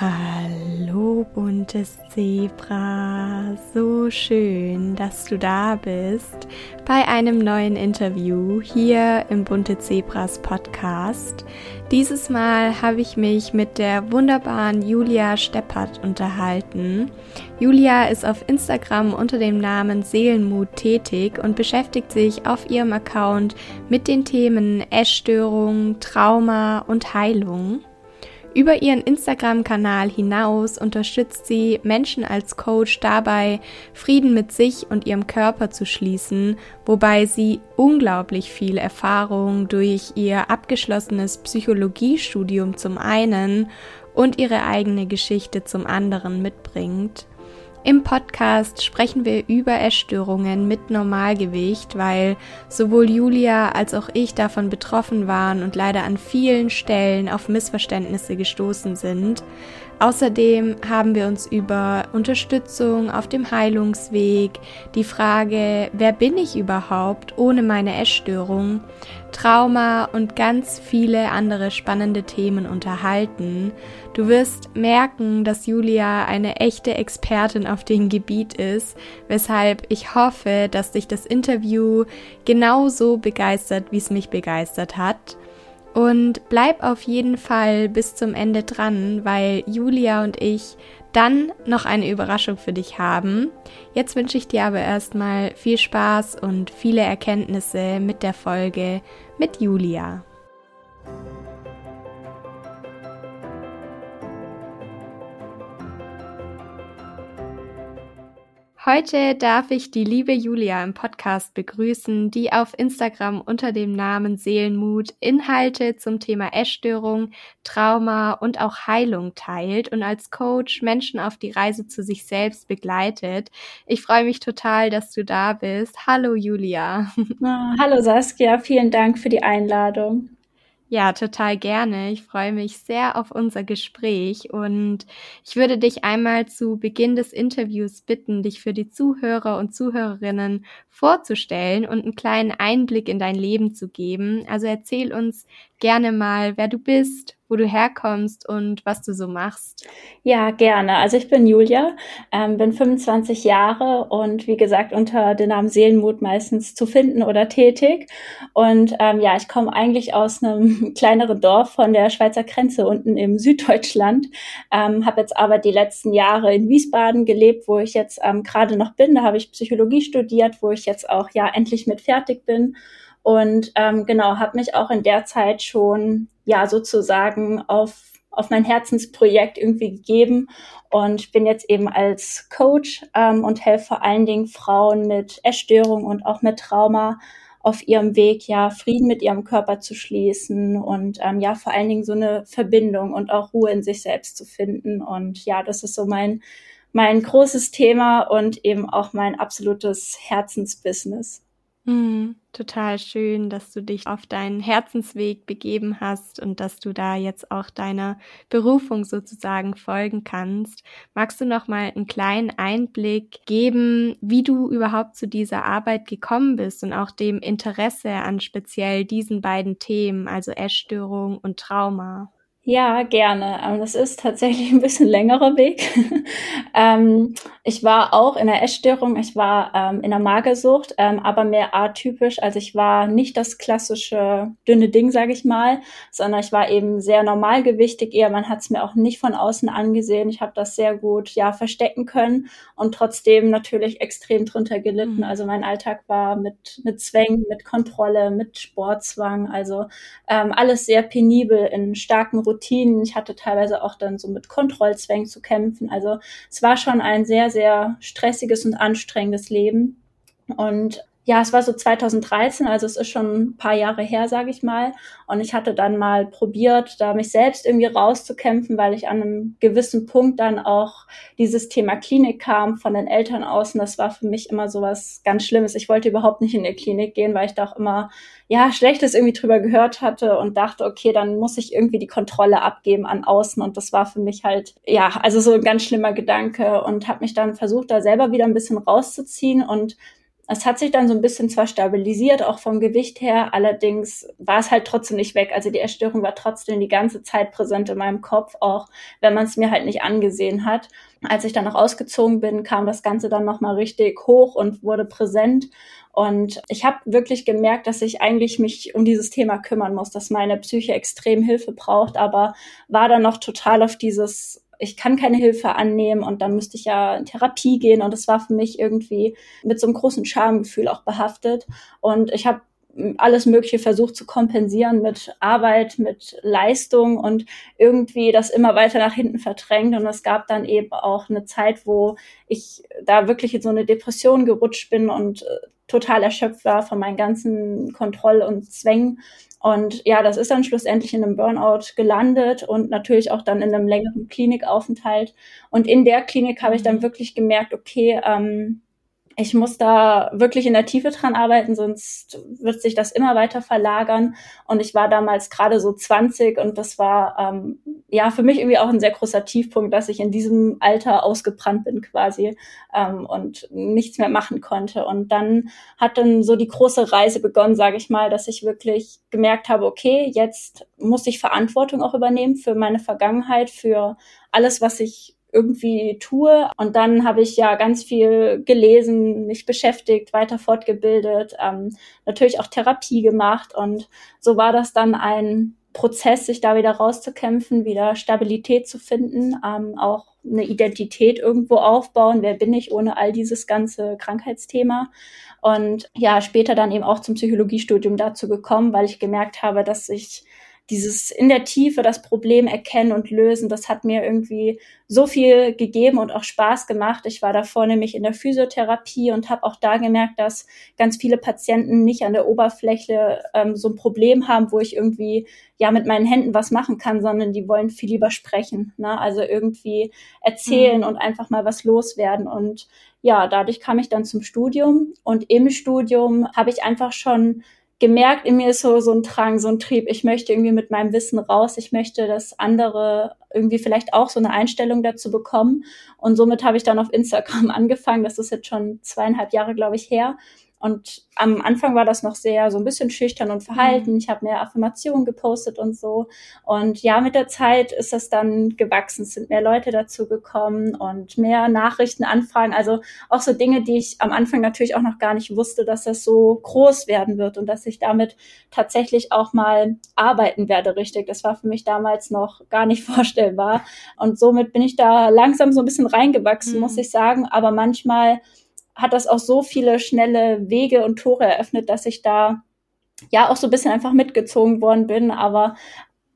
Hallo buntes Zebra, so schön, dass du da bist bei einem neuen Interview hier im Bunte Zebras Podcast. Dieses Mal habe ich mich mit der wunderbaren Julia Steppert unterhalten. Julia ist auf Instagram unter dem Namen Seelenmut tätig und beschäftigt sich auf ihrem Account mit den Themen Essstörung, Trauma und Heilung. Über ihren Instagram-Kanal hinaus unterstützt sie Menschen als Coach dabei, Frieden mit sich und ihrem Körper zu schließen, wobei sie unglaublich viel Erfahrung durch ihr abgeschlossenes Psychologiestudium zum einen und ihre eigene Geschichte zum anderen mitbringt. Im Podcast sprechen wir über Essstörungen mit Normalgewicht, weil sowohl Julia als auch ich davon betroffen waren und leider an vielen Stellen auf Missverständnisse gestoßen sind. Außerdem haben wir uns über Unterstützung auf dem Heilungsweg, die Frage, wer bin ich überhaupt ohne meine Essstörung, Trauma und ganz viele andere spannende Themen unterhalten. Du wirst merken, dass Julia eine echte Expertin auf dem Gebiet ist, weshalb ich hoffe, dass dich das Interview genauso begeistert, wie es mich begeistert hat. Und bleib auf jeden Fall bis zum Ende dran, weil Julia und ich dann noch eine Überraschung für dich haben. Jetzt wünsche ich dir aber erstmal viel Spaß und viele Erkenntnisse mit der Folge mit Julia. Heute darf ich die liebe Julia im Podcast begrüßen, die auf Instagram unter dem Namen Seelenmut Inhalte zum Thema Essstörung, Trauma und auch Heilung teilt und als Coach Menschen auf die Reise zu sich selbst begleitet. Ich freue mich total, dass du da bist. Hallo Julia. Ah, hallo Saskia, vielen Dank für die Einladung. Ja, total gerne. Ich freue mich sehr auf unser Gespräch und ich würde dich einmal zu Beginn des Interviews bitten, dich für die Zuhörer und Zuhörerinnen vorzustellen und einen kleinen Einblick in dein Leben zu geben. Also erzähl uns gerne mal, wer du bist, wo du herkommst und was du so machst. Ja, gerne. Also ich bin Julia, ähm, bin 25 Jahre und wie gesagt unter dem Namen Seelenmut meistens zu finden oder tätig. Und ähm, ja, ich komme eigentlich aus einem kleineren Dorf von der Schweizer Grenze unten im Süddeutschland, ähm, habe jetzt aber die letzten Jahre in Wiesbaden gelebt, wo ich jetzt ähm, gerade noch bin. Da habe ich Psychologie studiert, wo ich jetzt auch ja endlich mit fertig bin und ähm, genau, habe mich auch in der Zeit schon ja sozusagen auf auf mein Herzensprojekt irgendwie gegeben und bin jetzt eben als Coach ähm, und helfe vor allen Dingen Frauen mit Essstörung und auch mit Trauma auf ihrem Weg, ja, Frieden mit ihrem Körper zu schließen und ähm, ja, vor allen Dingen so eine Verbindung und auch Ruhe in sich selbst zu finden. Und ja, das ist so mein, mein großes Thema und eben auch mein absolutes Herzensbusiness. Mhm, total schön, dass du dich auf deinen Herzensweg begeben hast und dass du da jetzt auch deiner Berufung sozusagen folgen kannst. Magst du noch mal einen kleinen Einblick geben, wie du überhaupt zu dieser Arbeit gekommen bist und auch dem Interesse an speziell diesen beiden Themen, also Essstörung und Trauma? Ja, gerne. Ähm, das ist tatsächlich ein bisschen längerer Weg. ähm, ich war auch in der Essstörung, ich war ähm, in der Magersucht, ähm, aber mehr atypisch. Also ich war nicht das klassische dünne Ding, sage ich mal, sondern ich war eben sehr normalgewichtig. Eher man hat es mir auch nicht von außen angesehen. Ich habe das sehr gut ja verstecken können und trotzdem natürlich extrem drunter gelitten. Mhm. Also mein Alltag war mit mit Zwängen, mit Kontrolle, mit Sportzwang, also ähm, alles sehr penibel in starken Routinen. Ich hatte teilweise auch dann so mit Kontrollzwängen zu kämpfen. Also es war schon ein sehr, sehr stressiges und anstrengendes Leben. Und ja, es war so 2013, also es ist schon ein paar Jahre her, sage ich mal. Und ich hatte dann mal probiert, da mich selbst irgendwie rauszukämpfen, weil ich an einem gewissen Punkt dann auch dieses Thema Klinik kam von den Eltern aus. Und das war für mich immer so was ganz Schlimmes. Ich wollte überhaupt nicht in die Klinik gehen, weil ich da auch immer, ja, Schlechtes irgendwie drüber gehört hatte und dachte, okay, dann muss ich irgendwie die Kontrolle abgeben an außen. Und das war für mich halt, ja, also so ein ganz schlimmer Gedanke und habe mich dann versucht, da selber wieder ein bisschen rauszuziehen und Es hat sich dann so ein bisschen zwar stabilisiert, auch vom Gewicht her, allerdings war es halt trotzdem nicht weg. Also die Erstörung war trotzdem die ganze Zeit präsent in meinem Kopf, auch wenn man es mir halt nicht angesehen hat. Als ich dann noch ausgezogen bin, kam das Ganze dann nochmal richtig hoch und wurde präsent. Und ich habe wirklich gemerkt, dass ich eigentlich mich um dieses Thema kümmern muss, dass meine Psyche extrem Hilfe braucht, aber war dann noch total auf dieses ich kann keine Hilfe annehmen und dann müsste ich ja in Therapie gehen und es war für mich irgendwie mit so einem großen Schamgefühl auch behaftet und ich habe alles Mögliche versucht zu kompensieren mit Arbeit, mit Leistung und irgendwie das immer weiter nach hinten verdrängt. Und es gab dann eben auch eine Zeit, wo ich da wirklich in so eine Depression gerutscht bin und äh, total erschöpft war von meinen ganzen Kontroll- und Zwängen. Und ja, das ist dann schlussendlich in einem Burnout gelandet und natürlich auch dann in einem längeren Klinikaufenthalt. Und in der Klinik habe ich dann mhm. wirklich gemerkt, okay, ähm, ich muss da wirklich in der Tiefe dran arbeiten, sonst wird sich das immer weiter verlagern. Und ich war damals gerade so 20 und das war ähm, ja für mich irgendwie auch ein sehr großer Tiefpunkt, dass ich in diesem Alter ausgebrannt bin quasi ähm, und nichts mehr machen konnte. Und dann hat dann so die große Reise begonnen, sage ich mal, dass ich wirklich gemerkt habe, okay, jetzt muss ich Verantwortung auch übernehmen für meine Vergangenheit, für alles, was ich irgendwie tue. Und dann habe ich ja ganz viel gelesen, mich beschäftigt, weiter fortgebildet, ähm, natürlich auch Therapie gemacht. Und so war das dann ein Prozess, sich da wieder rauszukämpfen, wieder Stabilität zu finden, ähm, auch eine Identität irgendwo aufbauen. Wer bin ich ohne all dieses ganze Krankheitsthema? Und ja, später dann eben auch zum Psychologiestudium dazu gekommen, weil ich gemerkt habe, dass ich dieses in der Tiefe das Problem erkennen und lösen, das hat mir irgendwie so viel gegeben und auch Spaß gemacht. Ich war davor nämlich in der Physiotherapie und habe auch da gemerkt, dass ganz viele Patienten nicht an der Oberfläche ähm, so ein Problem haben, wo ich irgendwie ja mit meinen Händen was machen kann, sondern die wollen viel lieber sprechen. Ne? Also irgendwie erzählen mhm. und einfach mal was loswerden. Und ja, dadurch kam ich dann zum Studium und im Studium habe ich einfach schon gemerkt, in mir ist so, so ein Drang, so ein Trieb. Ich möchte irgendwie mit meinem Wissen raus. Ich möchte, dass andere irgendwie vielleicht auch so eine Einstellung dazu bekommen. Und somit habe ich dann auf Instagram angefangen. Das ist jetzt schon zweieinhalb Jahre, glaube ich, her. Und am Anfang war das noch sehr so ein bisschen schüchtern und verhalten. Mhm. Ich habe mehr Affirmationen gepostet und so. Und ja, mit der Zeit ist das dann gewachsen. Es sind mehr Leute dazu gekommen und mehr Nachrichten, Anfragen. Also auch so Dinge, die ich am Anfang natürlich auch noch gar nicht wusste, dass das so groß werden wird und dass ich damit tatsächlich auch mal arbeiten werde, richtig. Das war für mich damals noch gar nicht vorstellbar. Und somit bin ich da langsam so ein bisschen reingewachsen, mhm. muss ich sagen. Aber manchmal hat das auch so viele schnelle Wege und Tore eröffnet, dass ich da ja auch so ein bisschen einfach mitgezogen worden bin. Aber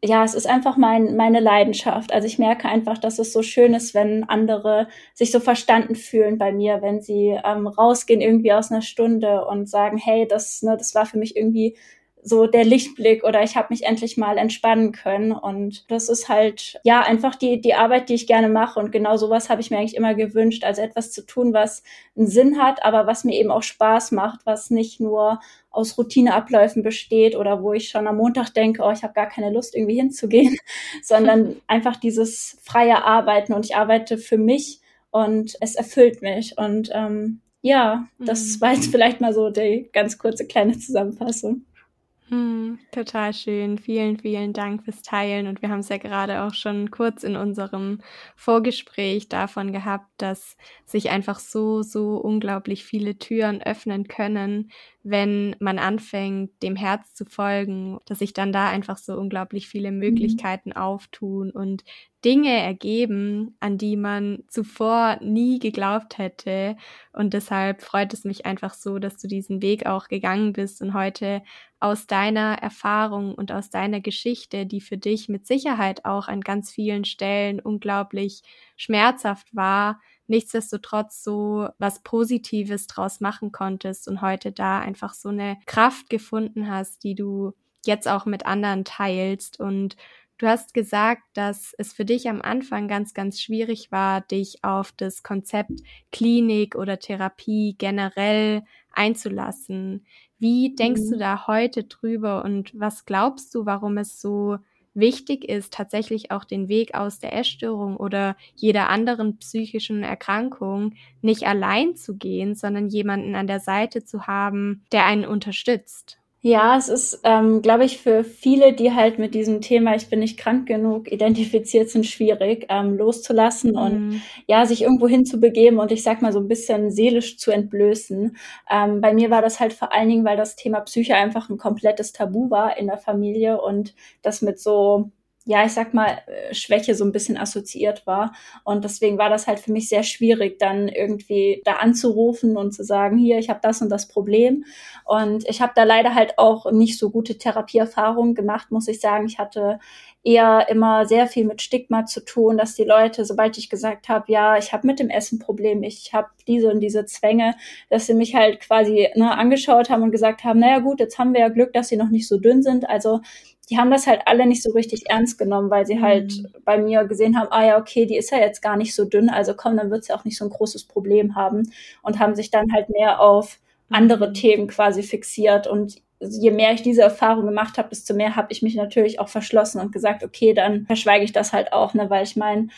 ja, es ist einfach mein, meine Leidenschaft. Also ich merke einfach, dass es so schön ist, wenn andere sich so verstanden fühlen bei mir, wenn sie ähm, rausgehen irgendwie aus einer Stunde und sagen, hey, das, ne, das war für mich irgendwie so der Lichtblick oder ich habe mich endlich mal entspannen können. Und das ist halt, ja, einfach die, die Arbeit, die ich gerne mache. Und genau sowas habe ich mir eigentlich immer gewünscht. Also etwas zu tun, was einen Sinn hat, aber was mir eben auch Spaß macht, was nicht nur aus Routineabläufen besteht oder wo ich schon am Montag denke, oh, ich habe gar keine Lust, irgendwie hinzugehen, sondern einfach dieses freie Arbeiten. Und ich arbeite für mich und es erfüllt mich. Und ähm, ja, das mhm. war jetzt vielleicht mal so die ganz kurze kleine Zusammenfassung. Hm, total schön. Vielen, vielen Dank fürs Teilen. Und wir haben es ja gerade auch schon kurz in unserem Vorgespräch davon gehabt, dass sich einfach so, so unglaublich viele Türen öffnen können, wenn man anfängt, dem Herz zu folgen, dass sich dann da einfach so unglaublich viele mhm. Möglichkeiten mhm. auftun und Dinge ergeben, an die man zuvor nie geglaubt hätte. Und deshalb freut es mich einfach so, dass du diesen Weg auch gegangen bist und heute aus deiner Erfahrung und aus deiner Geschichte, die für dich mit Sicherheit auch an ganz vielen Stellen unglaublich schmerzhaft war, nichtsdestotrotz so was Positives draus machen konntest und heute da einfach so eine Kraft gefunden hast, die du jetzt auch mit anderen teilst und Du hast gesagt, dass es für dich am Anfang ganz, ganz schwierig war, dich auf das Konzept Klinik oder Therapie generell einzulassen. Wie denkst mhm. du da heute drüber und was glaubst du, warum es so wichtig ist, tatsächlich auch den Weg aus der Essstörung oder jeder anderen psychischen Erkrankung nicht allein zu gehen, sondern jemanden an der Seite zu haben, der einen unterstützt. Ja, es ist, ähm, glaube ich, für viele, die halt mit diesem Thema Ich bin nicht krank genug identifiziert sind, schwierig ähm, loszulassen mhm. und ja, sich irgendwo hinzubegeben und ich sag mal so ein bisschen seelisch zu entblößen. Ähm, bei mir war das halt vor allen Dingen, weil das Thema Psyche einfach ein komplettes Tabu war in der Familie und das mit so ja, ich sag mal, äh, Schwäche so ein bisschen assoziiert war. Und deswegen war das halt für mich sehr schwierig, dann irgendwie da anzurufen und zu sagen, hier, ich habe das und das Problem. Und ich habe da leider halt auch nicht so gute Therapieerfahrungen gemacht, muss ich sagen. Ich hatte eher immer sehr viel mit Stigma zu tun, dass die Leute, sobald ich gesagt habe, ja, ich habe mit dem Essen Problem, ich habe diese und diese Zwänge, dass sie mich halt quasi ne, angeschaut haben und gesagt haben, naja gut, jetzt haben wir ja Glück, dass sie noch nicht so dünn sind. Also die haben das halt alle nicht so richtig ernst genommen, weil sie halt mhm. bei mir gesehen haben, ah ja, okay, die ist ja jetzt gar nicht so dünn, also komm, dann wird sie auch nicht so ein großes Problem haben und haben sich dann halt mehr auf andere mhm. Themen quasi fixiert und je mehr ich diese Erfahrung gemacht habe, desto mehr habe ich mich natürlich auch verschlossen und gesagt, okay, dann verschweige ich das halt auch, ne, weil ich meine,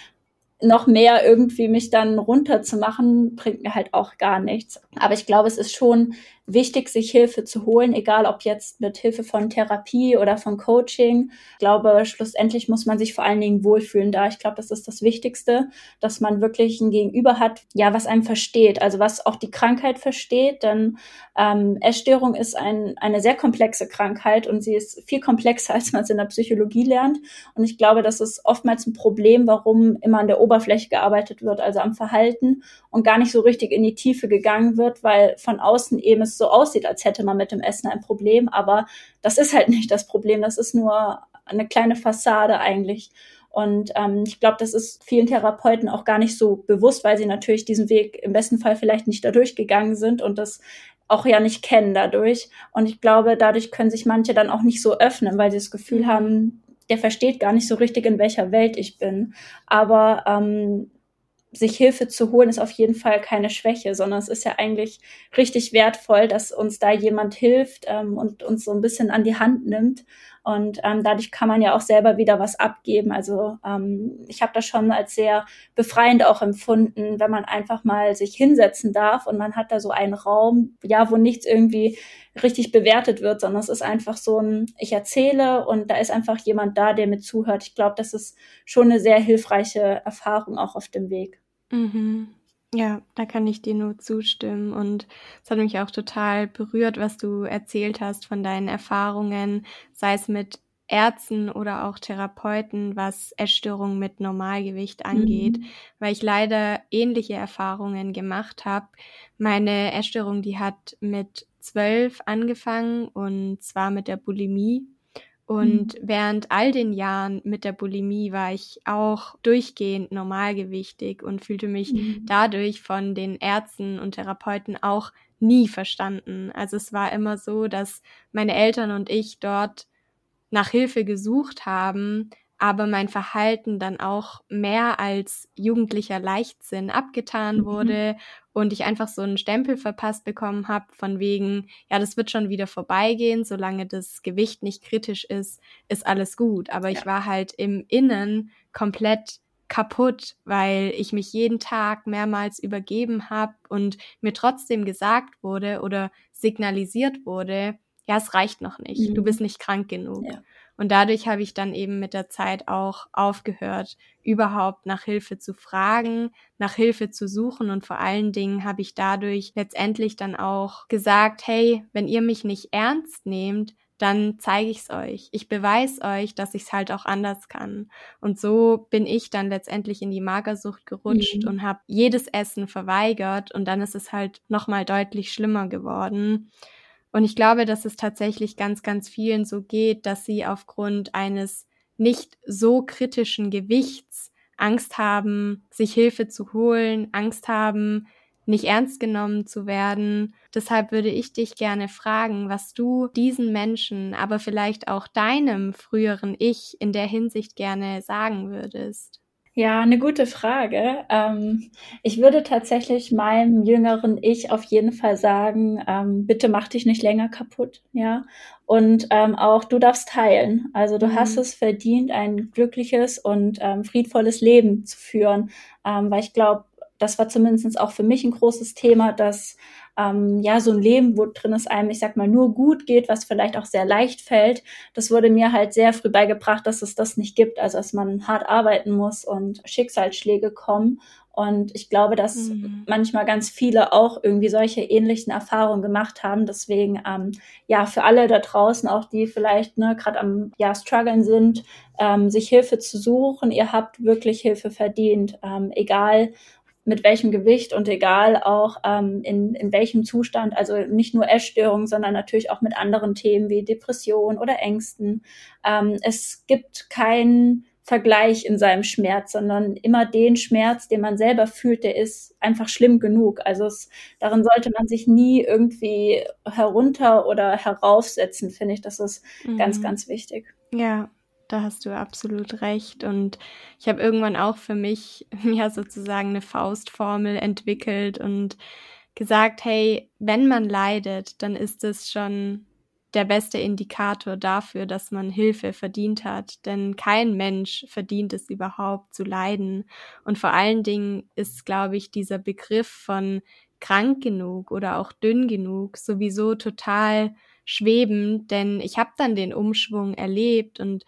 noch mehr irgendwie mich dann runterzumachen, bringt mir halt auch gar nichts. Aber ich glaube, es ist schon wichtig, sich Hilfe zu holen, egal ob jetzt mit Hilfe von Therapie oder von Coaching. Ich glaube, schlussendlich muss man sich vor allen Dingen wohlfühlen da. Ich glaube, das ist das Wichtigste, dass man wirklich ein Gegenüber hat, ja, was einem versteht, also was auch die Krankheit versteht. Denn ähm, Essstörung ist ein, eine sehr komplexe Krankheit und sie ist viel komplexer, als man es in der Psychologie lernt. Und ich glaube, das ist oftmals ein Problem, warum immer an der Oberfläche gearbeitet wird, also am Verhalten und gar nicht so richtig in die Tiefe gegangen wird, weil von außen eben es so aussieht, als hätte man mit dem Essen ein Problem. Aber das ist halt nicht das Problem. Das ist nur eine kleine Fassade eigentlich. Und ähm, ich glaube, das ist vielen Therapeuten auch gar nicht so bewusst, weil sie natürlich diesen Weg im besten Fall vielleicht nicht dadurch gegangen sind und das auch ja nicht kennen dadurch. Und ich glaube, dadurch können sich manche dann auch nicht so öffnen, weil sie das Gefühl mhm. haben, der versteht gar nicht so richtig, in welcher Welt ich bin. Aber ähm, sich Hilfe zu holen, ist auf jeden Fall keine Schwäche, sondern es ist ja eigentlich richtig wertvoll, dass uns da jemand hilft ähm, und uns so ein bisschen an die Hand nimmt. Und ähm, dadurch kann man ja auch selber wieder was abgeben. Also ähm, ich habe das schon als sehr befreiend auch empfunden, wenn man einfach mal sich hinsetzen darf und man hat da so einen Raum, ja, wo nichts irgendwie richtig bewertet wird, sondern es ist einfach so ein, ich erzähle und da ist einfach jemand da, der mir zuhört. Ich glaube, das ist schon eine sehr hilfreiche Erfahrung auch auf dem Weg. Mhm. Ja, da kann ich dir nur zustimmen. Und es hat mich auch total berührt, was du erzählt hast von deinen Erfahrungen, sei es mit Ärzten oder auch Therapeuten, was Essstörungen mit Normalgewicht angeht, mhm. weil ich leider ähnliche Erfahrungen gemacht habe. Meine Essstörung, die hat mit zwölf angefangen und zwar mit der Bulimie. Und mhm. während all den Jahren mit der Bulimie war ich auch durchgehend normalgewichtig und fühlte mich mhm. dadurch von den Ärzten und Therapeuten auch nie verstanden. Also es war immer so, dass meine Eltern und ich dort nach Hilfe gesucht haben, aber mein Verhalten dann auch mehr als jugendlicher Leichtsinn abgetan mhm. wurde und ich einfach so einen Stempel verpasst bekommen habe von wegen, ja, das wird schon wieder vorbeigehen, solange das Gewicht nicht kritisch ist, ist alles gut. Aber ja. ich war halt im Innen komplett kaputt, weil ich mich jeden Tag mehrmals übergeben habe und mir trotzdem gesagt wurde oder signalisiert wurde, ja, es reicht noch nicht, mhm. du bist nicht krank genug. Ja. Und dadurch habe ich dann eben mit der Zeit auch aufgehört, überhaupt nach Hilfe zu fragen, nach Hilfe zu suchen und vor allen Dingen habe ich dadurch letztendlich dann auch gesagt, hey, wenn ihr mich nicht ernst nehmt, dann zeige ich es euch. Ich beweise euch, dass ich es halt auch anders kann. Und so bin ich dann letztendlich in die Magersucht gerutscht mhm. und habe jedes Essen verweigert und dann ist es halt nochmal deutlich schlimmer geworden. Und ich glaube, dass es tatsächlich ganz, ganz vielen so geht, dass sie aufgrund eines nicht so kritischen Gewichts Angst haben, sich Hilfe zu holen, Angst haben, nicht ernst genommen zu werden. Deshalb würde ich dich gerne fragen, was du diesen Menschen, aber vielleicht auch deinem früheren Ich in der Hinsicht gerne sagen würdest. Ja, eine gute Frage. Ähm, ich würde tatsächlich meinem jüngeren Ich auf jeden Fall sagen, ähm, bitte mach dich nicht länger kaputt, ja. Und ähm, auch du darfst teilen. Also du mhm. hast es verdient, ein glückliches und ähm, friedvolles Leben zu führen. Ähm, weil ich glaube, das war zumindest auch für mich ein großes Thema, dass ähm, ja so ein Leben, wo drin es einem, ich sag mal, nur gut geht, was vielleicht auch sehr leicht fällt, das wurde mir halt sehr früh beigebracht, dass es das nicht gibt, also dass man hart arbeiten muss und Schicksalsschläge kommen. Und ich glaube, dass mhm. manchmal ganz viele auch irgendwie solche ähnlichen Erfahrungen gemacht haben. Deswegen, ähm, ja, für alle da draußen, auch die vielleicht ne, gerade am ja, struggeln sind, ähm, sich Hilfe zu suchen. Ihr habt wirklich Hilfe verdient, ähm, egal mit welchem Gewicht und egal auch ähm, in, in welchem Zustand, also nicht nur Essstörungen, sondern natürlich auch mit anderen Themen wie Depression oder Ängsten. Ähm, es gibt keinen Vergleich in seinem Schmerz, sondern immer den Schmerz, den man selber fühlt, der ist einfach schlimm genug. Also es, darin sollte man sich nie irgendwie herunter oder heraufsetzen, finde ich. Das ist mhm. ganz, ganz wichtig. Ja, da hast du absolut recht. Und ich habe irgendwann auch für mich ja sozusagen eine Faustformel entwickelt und gesagt, hey, wenn man leidet, dann ist es schon der beste Indikator dafür, dass man Hilfe verdient hat. Denn kein Mensch verdient es überhaupt zu leiden. Und vor allen Dingen ist, glaube ich, dieser Begriff von krank genug oder auch dünn genug sowieso total schwebend, denn ich habe dann den Umschwung erlebt und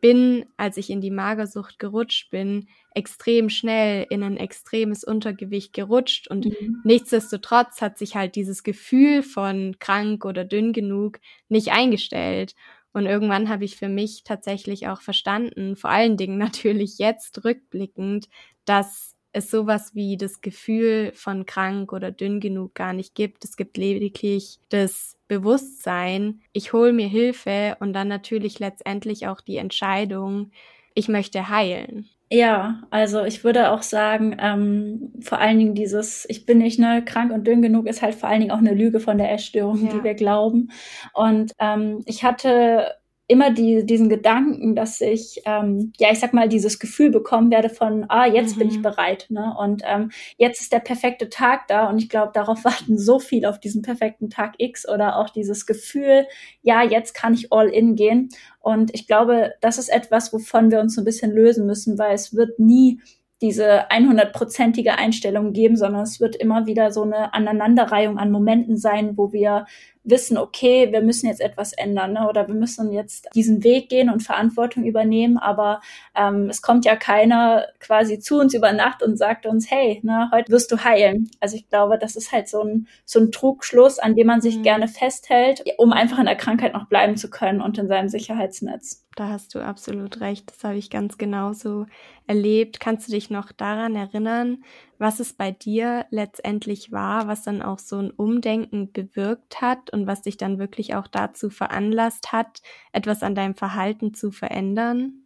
bin, als ich in die Magersucht gerutscht bin, extrem schnell in ein extremes Untergewicht gerutscht und mhm. nichtsdestotrotz hat sich halt dieses Gefühl von krank oder dünn genug nicht eingestellt. Und irgendwann habe ich für mich tatsächlich auch verstanden, vor allen Dingen natürlich jetzt rückblickend, dass es sowas wie das Gefühl von krank oder dünn genug gar nicht gibt. Es gibt lediglich das Bewusstsein, ich hole mir Hilfe und dann natürlich letztendlich auch die Entscheidung, ich möchte heilen. Ja, also ich würde auch sagen, ähm, vor allen Dingen dieses, ich bin nicht ne, krank und dünn genug, ist halt vor allen Dingen auch eine Lüge von der Essstörung, ja. die wir glauben. Und ähm, ich hatte immer die, diesen Gedanken, dass ich, ähm, ja, ich sag mal, dieses Gefühl bekommen werde von, ah, jetzt mhm. bin ich mhm. bereit, ne? Und ähm, jetzt ist der perfekte Tag da und ich glaube, darauf warten so viel auf diesen perfekten Tag X oder auch dieses Gefühl, ja, jetzt kann ich all in gehen. Und ich glaube, das ist etwas, wovon wir uns so ein bisschen lösen müssen, weil es wird nie diese 100-prozentige Einstellung geben, sondern es wird immer wieder so eine Aneinanderreihung an Momenten sein, wo wir wissen, okay, wir müssen jetzt etwas ändern ne? oder wir müssen jetzt diesen Weg gehen und Verantwortung übernehmen, aber ähm, es kommt ja keiner quasi zu uns über Nacht und sagt uns, hey, ne, heute wirst du heilen. Also ich glaube, das ist halt so ein, so ein Trugschluss, an dem man sich mhm. gerne festhält, um einfach in der Krankheit noch bleiben zu können und in seinem Sicherheitsnetz. Da hast du absolut recht. Das habe ich ganz genauso erlebt. Kannst du dich noch daran erinnern, was es bei dir letztendlich war, was dann auch so ein Umdenken bewirkt hat und was dich dann wirklich auch dazu veranlasst hat, etwas an deinem Verhalten zu verändern?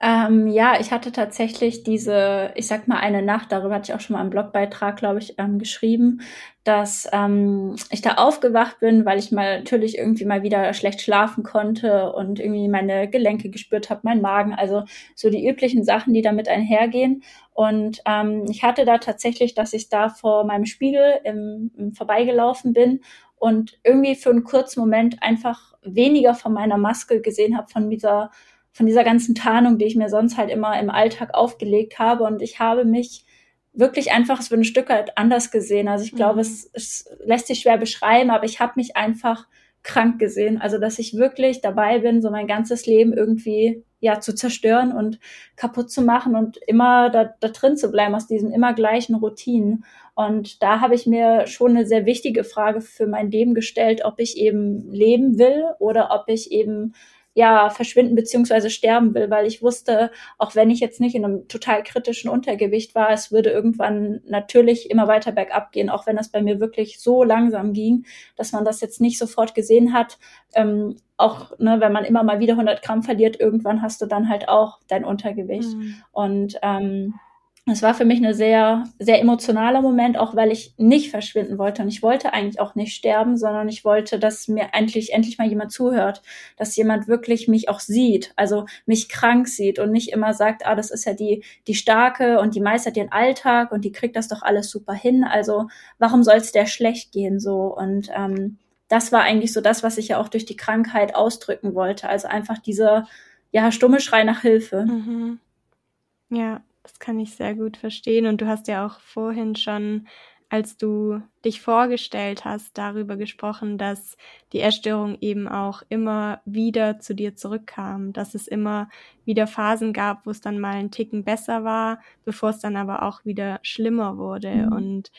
Ähm, ja, ich hatte tatsächlich diese, ich sag mal, eine Nacht, darüber hatte ich auch schon mal einen Blogbeitrag, glaube ich, ähm, geschrieben, dass ähm, ich da aufgewacht bin, weil ich mal natürlich irgendwie mal wieder schlecht schlafen konnte und irgendwie meine Gelenke gespürt habe, mein Magen, also so die üblichen Sachen, die damit einhergehen. Und ähm, ich hatte da tatsächlich, dass ich da vor meinem Spiegel im, im vorbeigelaufen bin und irgendwie für einen kurzen Moment einfach weniger von meiner Maske gesehen habe, von dieser von dieser ganzen Tarnung, die ich mir sonst halt immer im Alltag aufgelegt habe. Und ich habe mich wirklich einfach für ein Stück halt anders gesehen. Also ich glaube, mhm. es, es lässt sich schwer beschreiben, aber ich habe mich einfach krank gesehen. Also dass ich wirklich dabei bin, so mein ganzes Leben irgendwie ja zu zerstören und kaputt zu machen und immer da, da drin zu bleiben aus diesen immer gleichen Routinen. Und da habe ich mir schon eine sehr wichtige Frage für mein Leben gestellt, ob ich eben leben will oder ob ich eben ja verschwinden beziehungsweise sterben will, weil ich wusste, auch wenn ich jetzt nicht in einem total kritischen Untergewicht war, es würde irgendwann natürlich immer weiter bergab gehen, auch wenn das bei mir wirklich so langsam ging, dass man das jetzt nicht sofort gesehen hat. Ähm, auch ne, wenn man immer mal wieder 100 Gramm verliert, irgendwann hast du dann halt auch dein Untergewicht. Mhm. Und ähm, es war für mich eine sehr, sehr emotionaler Moment, auch weil ich nicht verschwinden wollte. Und ich wollte eigentlich auch nicht sterben, sondern ich wollte, dass mir endlich, endlich mal jemand zuhört, dass jemand wirklich mich auch sieht, also mich krank sieht und nicht immer sagt, ah, das ist ja die, die Starke und die meistert ihren Alltag und die kriegt das doch alles super hin. Also warum soll es der schlecht gehen so? Und ähm, das war eigentlich so das, was ich ja auch durch die Krankheit ausdrücken wollte. Also einfach dieser, ja, stumme Schrei nach Hilfe. Mhm. Ja, das kann ich sehr gut verstehen. Und du hast ja auch vorhin schon, als du dich vorgestellt hast, darüber gesprochen, dass die Essstörung eben auch immer wieder zu dir zurückkam, dass es immer wieder Phasen gab, wo es dann mal einen Ticken besser war, bevor es dann aber auch wieder schlimmer wurde. Mhm. Und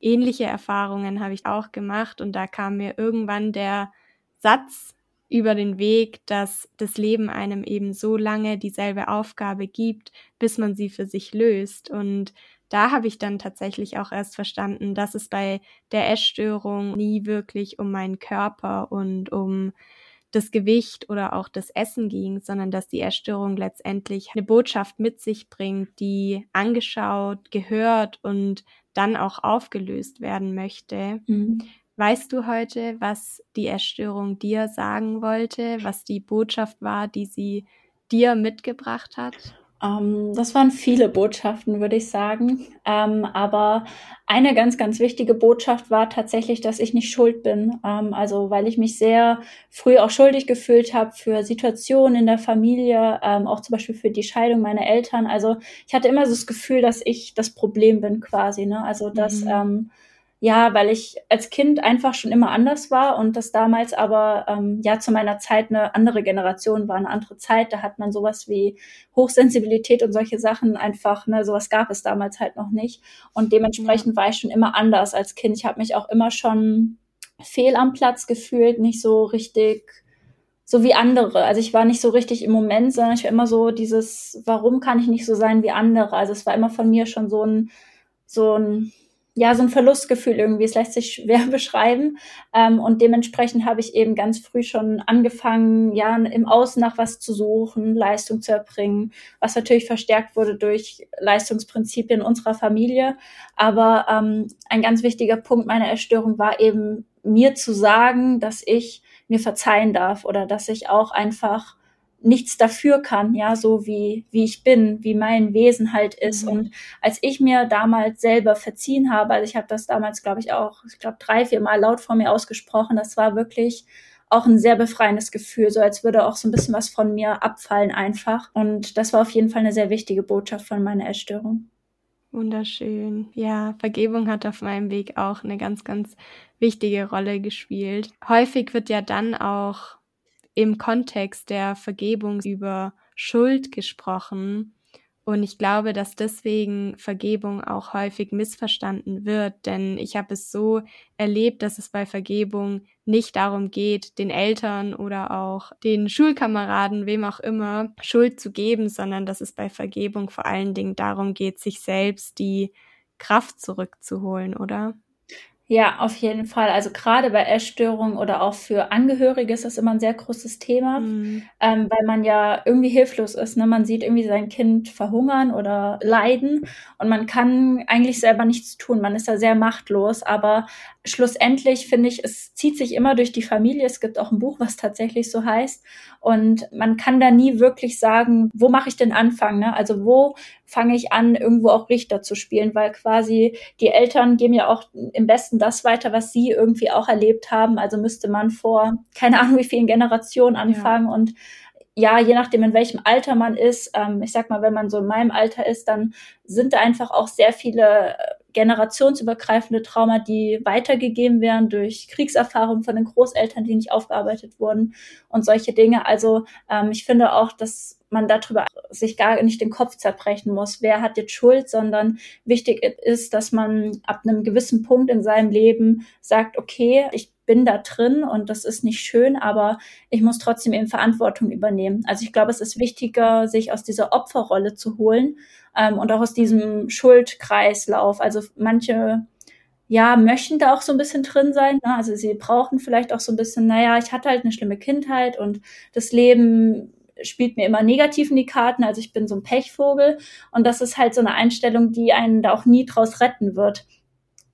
ähnliche Erfahrungen habe ich auch gemacht. Und da kam mir irgendwann der Satz über den Weg, dass das Leben einem eben so lange dieselbe Aufgabe gibt, bis man sie für sich löst. Und da habe ich dann tatsächlich auch erst verstanden, dass es bei der Essstörung nie wirklich um meinen Körper und um das Gewicht oder auch das Essen ging, sondern dass die Essstörung letztendlich eine Botschaft mit sich bringt, die angeschaut, gehört und dann auch aufgelöst werden möchte. Mhm. Weißt du heute, was die Essstörung dir sagen wollte, was die Botschaft war, die sie dir mitgebracht hat? Um, ähm, das waren viele Botschaften, würde ich sagen. Um, ähm, aber eine ganz, ganz wichtige Botschaft war tatsächlich, dass ich nicht schuld bin. Um, ähm, also weil ich mich sehr früh auch schuldig gefühlt habe für Situationen in der Familie, auch zum Beispiel für die Scheidung meiner Eltern. Also ich hatte immer so das Gefühl, dass ich das Problem bin quasi. Ne? Also dass mhm ja, weil ich als Kind einfach schon immer anders war und das damals aber ähm, ja zu meiner Zeit eine andere Generation war, eine andere Zeit. Da hat man sowas wie Hochsensibilität und solche Sachen einfach, ne, sowas gab es damals halt noch nicht. Und dementsprechend war ich schon immer anders als Kind. Ich habe mich auch immer schon fehl am Platz gefühlt, nicht so richtig so wie andere. Also ich war nicht so richtig im Moment, sondern ich war immer so dieses, warum kann ich nicht so sein wie andere? Also es war immer von mir schon so ein, so ein, ja, so ein Verlustgefühl irgendwie. Es lässt sich schwer beschreiben. Ähm, und dementsprechend habe ich eben ganz früh schon angefangen, ja, im Außen nach was zu suchen, Leistung zu erbringen, was natürlich verstärkt wurde durch Leistungsprinzipien unserer Familie. Aber ähm, ein ganz wichtiger Punkt meiner Erstörung war eben, mir zu sagen, dass ich mir verzeihen darf oder dass ich auch einfach nichts dafür kann, ja, so wie, wie ich bin, wie mein Wesen halt ist. Mhm. Und als ich mir damals selber verziehen habe, also ich habe das damals, glaube ich, auch, ich glaube, drei, vier Mal laut vor mir ausgesprochen, das war wirklich auch ein sehr befreiendes Gefühl, so als würde auch so ein bisschen was von mir abfallen einfach. Und das war auf jeden Fall eine sehr wichtige Botschaft von meiner Essstörung. Wunderschön. Ja, Vergebung hat auf meinem Weg auch eine ganz, ganz wichtige Rolle gespielt. Häufig wird ja dann auch im Kontext der Vergebung über Schuld gesprochen. Und ich glaube, dass deswegen Vergebung auch häufig missverstanden wird, denn ich habe es so erlebt, dass es bei Vergebung nicht darum geht, den Eltern oder auch den Schulkameraden, wem auch immer, Schuld zu geben, sondern dass es bei Vergebung vor allen Dingen darum geht, sich selbst die Kraft zurückzuholen, oder? Ja, auf jeden Fall. Also gerade bei Essstörungen oder auch für Angehörige ist das immer ein sehr großes Thema, mhm. ähm, weil man ja irgendwie hilflos ist. Ne? Man sieht irgendwie sein Kind verhungern oder leiden und man kann eigentlich selber nichts tun. Man ist da sehr machtlos. Aber schlussendlich finde ich, es zieht sich immer durch die Familie. Es gibt auch ein Buch, was tatsächlich so heißt. Und man kann da nie wirklich sagen, wo mache ich den Anfang? Ne? Also wo fange ich an, irgendwo auch Richter zu spielen, weil quasi die Eltern geben ja auch im besten das weiter, was sie irgendwie auch erlebt haben. Also müsste man vor keine Ahnung wie vielen Generationen anfangen ja. und ja, je nachdem, in welchem Alter man ist, ähm, ich sag mal, wenn man so in meinem Alter ist, dann sind da einfach auch sehr viele generationsübergreifende Trauma, die weitergegeben werden durch Kriegserfahrungen von den Großeltern, die nicht aufgearbeitet wurden und solche Dinge. Also ähm, ich finde auch, dass man darüber sich gar nicht den Kopf zerbrechen muss, wer hat jetzt Schuld, sondern wichtig ist, dass man ab einem gewissen Punkt in seinem Leben sagt, okay, ich bin da drin und das ist nicht schön, aber ich muss trotzdem eben Verantwortung übernehmen. Also ich glaube, es ist wichtiger, sich aus dieser Opferrolle zu holen ähm, und auch aus diesem Schuldkreislauf. Also manche ja, möchten da auch so ein bisschen drin sein. Ne? Also sie brauchen vielleicht auch so ein bisschen, naja, ich hatte halt eine schlimme Kindheit und das Leben spielt mir immer negativ in die Karten, also ich bin so ein Pechvogel. Und das ist halt so eine Einstellung, die einen da auch nie draus retten wird,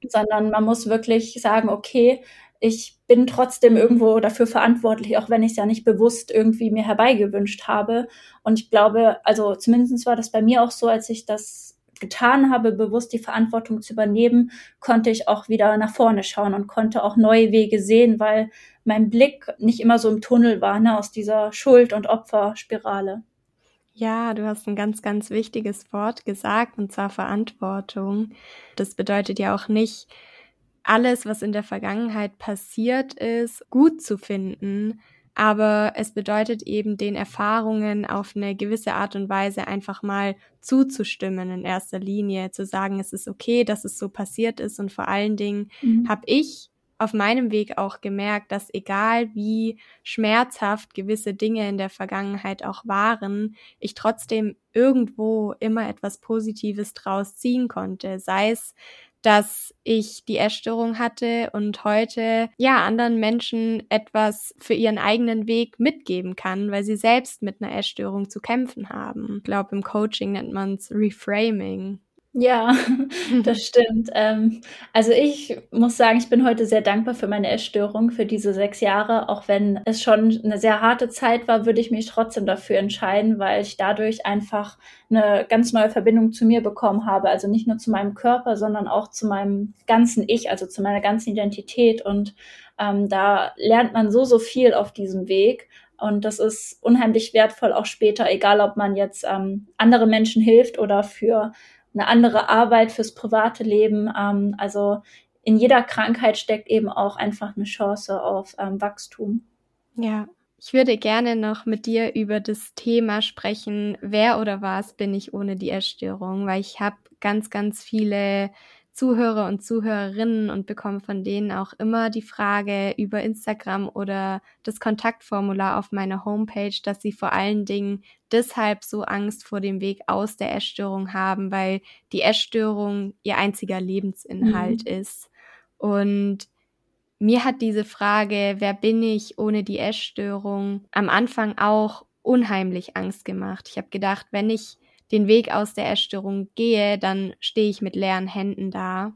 sondern man muss wirklich sagen, okay, ich bin trotzdem irgendwo dafür verantwortlich, auch wenn ich es ja nicht bewusst irgendwie mir herbeigewünscht habe. Und ich glaube, also zumindest war das bei mir auch so, als ich das getan habe, bewusst die Verantwortung zu übernehmen, konnte ich auch wieder nach vorne schauen und konnte auch neue Wege sehen, weil mein Blick nicht immer so im Tunnel war, ne, aus dieser Schuld- und Opferspirale. Ja, du hast ein ganz, ganz wichtiges Wort gesagt, und zwar Verantwortung. Das bedeutet ja auch nicht, alles, was in der Vergangenheit passiert ist, gut zu finden, aber es bedeutet eben den Erfahrungen auf eine gewisse Art und Weise einfach mal zuzustimmen in erster Linie, zu sagen, es ist okay, dass es so passiert ist und vor allen Dingen mhm. habe ich auf meinem Weg auch gemerkt, dass egal wie schmerzhaft gewisse Dinge in der Vergangenheit auch waren, ich trotzdem irgendwo immer etwas Positives draus ziehen konnte, sei es dass ich die Essstörung hatte und heute ja anderen Menschen etwas für ihren eigenen Weg mitgeben kann, weil sie selbst mit einer Essstörung zu kämpfen haben. Ich glaube, im Coaching nennt man es Reframing. Ja, das stimmt. Ähm, also ich muss sagen, ich bin heute sehr dankbar für meine Essstörung, für diese sechs Jahre. Auch wenn es schon eine sehr harte Zeit war, würde ich mich trotzdem dafür entscheiden, weil ich dadurch einfach eine ganz neue Verbindung zu mir bekommen habe. Also nicht nur zu meinem Körper, sondern auch zu meinem ganzen Ich, also zu meiner ganzen Identität. Und ähm, da lernt man so, so viel auf diesem Weg. Und das ist unheimlich wertvoll, auch später, egal ob man jetzt ähm, andere Menschen hilft oder für eine andere Arbeit fürs private Leben. Ähm, also in jeder Krankheit steckt eben auch einfach eine Chance auf ähm, Wachstum. Ja, ich würde gerne noch mit dir über das Thema sprechen, wer oder was bin ich ohne die Erstörung, weil ich habe ganz, ganz viele Zuhörer und Zuhörerinnen und bekomme von denen auch immer die Frage über Instagram oder das Kontaktformular auf meiner Homepage, dass sie vor allen Dingen deshalb so Angst vor dem Weg aus der Essstörung haben, weil die Essstörung ihr einziger Lebensinhalt mhm. ist. Und mir hat diese Frage, wer bin ich ohne die Essstörung, am Anfang auch unheimlich Angst gemacht. Ich habe gedacht, wenn ich den Weg aus der Essstörung gehe, dann stehe ich mit leeren Händen da.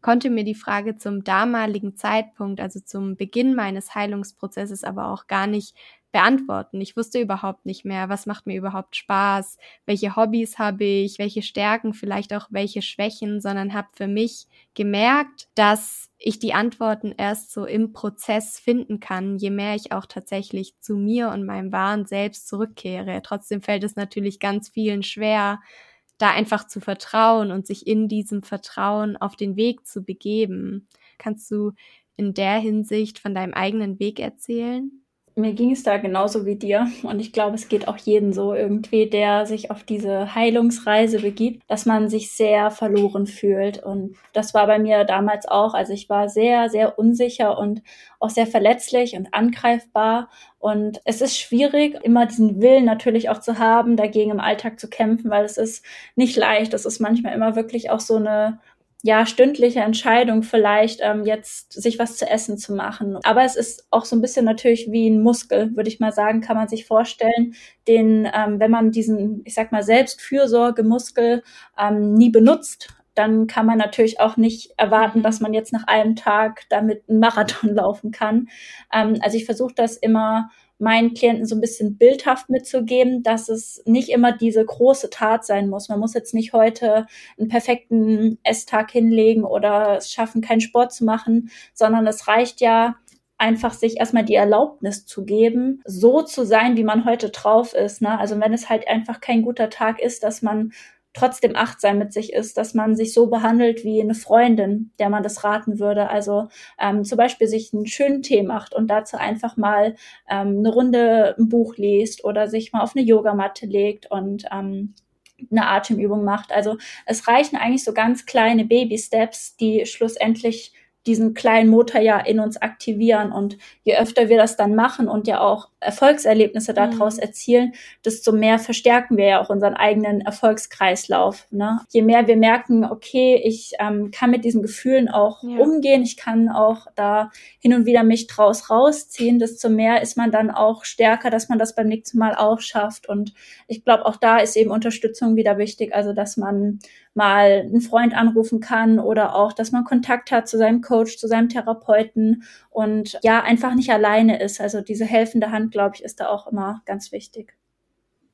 Konnte mir die Frage zum damaligen Zeitpunkt, also zum Beginn meines Heilungsprozesses, aber auch gar nicht beantworten. Ich wusste überhaupt nicht mehr, was macht mir überhaupt Spaß, welche Hobbys habe ich, welche Stärken, vielleicht auch welche Schwächen, sondern habe für mich gemerkt, dass ich die Antworten erst so im Prozess finden kann, je mehr ich auch tatsächlich zu mir und meinem wahren Selbst zurückkehre. Trotzdem fällt es natürlich ganz vielen schwer, da einfach zu vertrauen und sich in diesem Vertrauen auf den Weg zu begeben. Kannst du in der Hinsicht von deinem eigenen Weg erzählen? Mir ging es da genauso wie dir. Und ich glaube, es geht auch jeden so irgendwie, der sich auf diese Heilungsreise begibt, dass man sich sehr verloren fühlt. Und das war bei mir damals auch. Also ich war sehr, sehr unsicher und auch sehr verletzlich und angreifbar. Und es ist schwierig, immer diesen Willen natürlich auch zu haben, dagegen im Alltag zu kämpfen, weil es ist nicht leicht. Es ist manchmal immer wirklich auch so eine ja, stündliche Entscheidung vielleicht ähm, jetzt sich was zu essen zu machen. Aber es ist auch so ein bisschen natürlich wie ein Muskel, würde ich mal sagen, kann man sich vorstellen, den, ähm, wenn man diesen, ich sag mal, Selbstfürsorgemuskel ähm, nie benutzt, dann kann man natürlich auch nicht erwarten, dass man jetzt nach einem Tag damit einen Marathon laufen kann. Ähm, also ich versuche das immer meinen Klienten so ein bisschen bildhaft mitzugeben, dass es nicht immer diese große Tat sein muss. Man muss jetzt nicht heute einen perfekten Esstag hinlegen oder es schaffen, keinen Sport zu machen, sondern es reicht ja, einfach sich erstmal die Erlaubnis zu geben, so zu sein, wie man heute drauf ist. Ne? Also wenn es halt einfach kein guter Tag ist, dass man trotzdem achtsam mit sich ist, dass man sich so behandelt wie eine Freundin, der man das raten würde. Also ähm, zum Beispiel sich einen schönen Tee macht und dazu einfach mal ähm, eine Runde ein Buch liest oder sich mal auf eine Yogamatte legt und ähm, eine Atemübung macht. Also es reichen eigentlich so ganz kleine Baby-Steps, die schlussendlich diesen kleinen Motor ja in uns aktivieren. Und je öfter wir das dann machen und ja auch Erfolgserlebnisse daraus mhm. erzielen, desto mehr verstärken wir ja auch unseren eigenen Erfolgskreislauf. Ne? Je mehr wir merken, okay, ich ähm, kann mit diesen Gefühlen auch ja. umgehen, ich kann auch da hin und wieder mich draus rausziehen, desto mehr ist man dann auch stärker, dass man das beim nächsten Mal auch schafft. Und ich glaube, auch da ist eben Unterstützung wieder wichtig, also dass man mal einen Freund anrufen kann oder auch, dass man Kontakt hat zu seinem Coach, zu seinem Therapeuten und ja, einfach nicht alleine ist. Also diese helfende Hand, glaube ich, ist da auch immer ganz wichtig.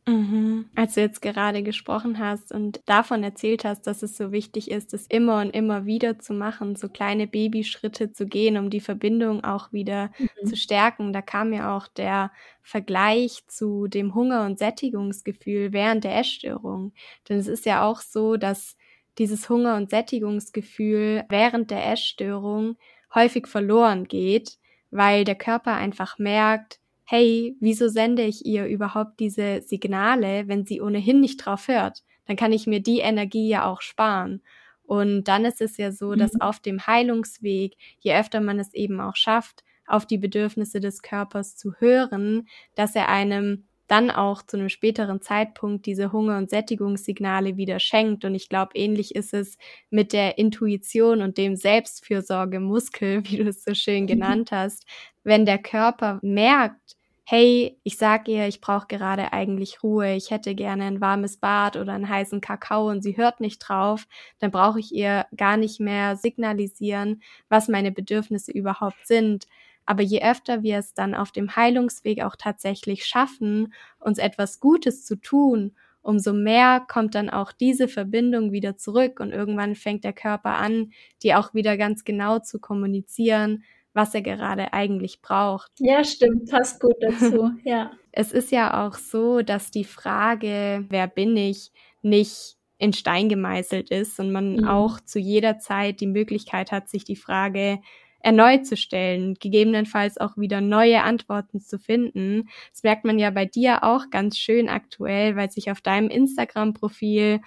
Mhm. Als du jetzt gerade gesprochen hast und davon erzählt hast, dass es so wichtig ist, es immer und immer wieder zu machen, so kleine Babyschritte zu gehen, um die Verbindung auch wieder mhm. zu stärken, da kam ja auch der Vergleich zu dem Hunger- und Sättigungsgefühl während der Essstörung. Denn es ist ja auch so, dass dieses Hunger- und Sättigungsgefühl während der Essstörung häufig verloren geht, weil der Körper einfach merkt, hey, wieso sende ich ihr überhaupt diese Signale, wenn sie ohnehin nicht drauf hört? Dann kann ich mir die Energie ja auch sparen. Und dann ist es ja so, dass mhm. auf dem Heilungsweg, je öfter man es eben auch schafft, auf die Bedürfnisse des Körpers zu hören, dass er einem dann auch zu einem späteren Zeitpunkt diese Hunger- und Sättigungssignale wieder schenkt. Und ich glaube, ähnlich ist es mit der Intuition und dem Selbstfürsorgemuskel, wie du es so schön genannt hast. Wenn der Körper merkt, hey, ich sag ihr, ich brauche gerade eigentlich Ruhe, ich hätte gerne ein warmes Bad oder einen heißen Kakao und sie hört nicht drauf, dann brauche ich ihr gar nicht mehr signalisieren, was meine Bedürfnisse überhaupt sind. Aber je öfter wir es dann auf dem Heilungsweg auch tatsächlich schaffen, uns etwas Gutes zu tun, umso mehr kommt dann auch diese Verbindung wieder zurück und irgendwann fängt der Körper an, die auch wieder ganz genau zu kommunizieren, was er gerade eigentlich braucht. Ja, stimmt, passt gut dazu, ja. Es ist ja auch so, dass die Frage, wer bin ich, nicht in Stein gemeißelt ist und man mhm. auch zu jeder Zeit die Möglichkeit hat, sich die Frage erneut zu stellen, gegebenenfalls auch wieder neue Antworten zu finden. Das merkt man ja bei dir auch ganz schön aktuell, weil sich auf deinem Instagram-Profil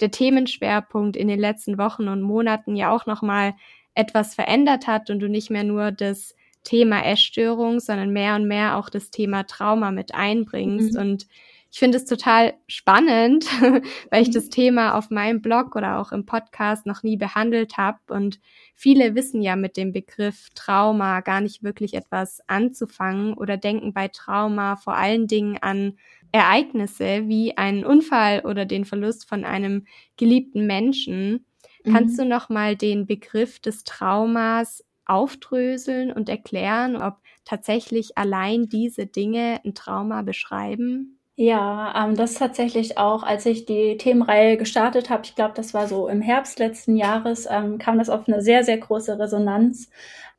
der Themenschwerpunkt in den letzten Wochen und Monaten ja auch nochmal etwas verändert hat und du nicht mehr nur das Thema Essstörung, sondern mehr und mehr auch das Thema Trauma mit einbringst. Mhm. Und ich finde es total spannend, weil ich das Thema auf meinem Blog oder auch im Podcast noch nie behandelt habe. Und viele wissen ja mit dem Begriff Trauma gar nicht wirklich etwas anzufangen oder denken bei Trauma vor allen Dingen an Ereignisse wie einen Unfall oder den Verlust von einem geliebten Menschen. Mhm. Kannst du noch mal den Begriff des Traumas aufdröseln und erklären, ob tatsächlich allein diese Dinge ein Trauma beschreiben? Ja, ähm, das tatsächlich auch, als ich die Themenreihe gestartet habe, ich glaube, das war so im Herbst letzten Jahres, ähm, kam das auf eine sehr, sehr große Resonanz.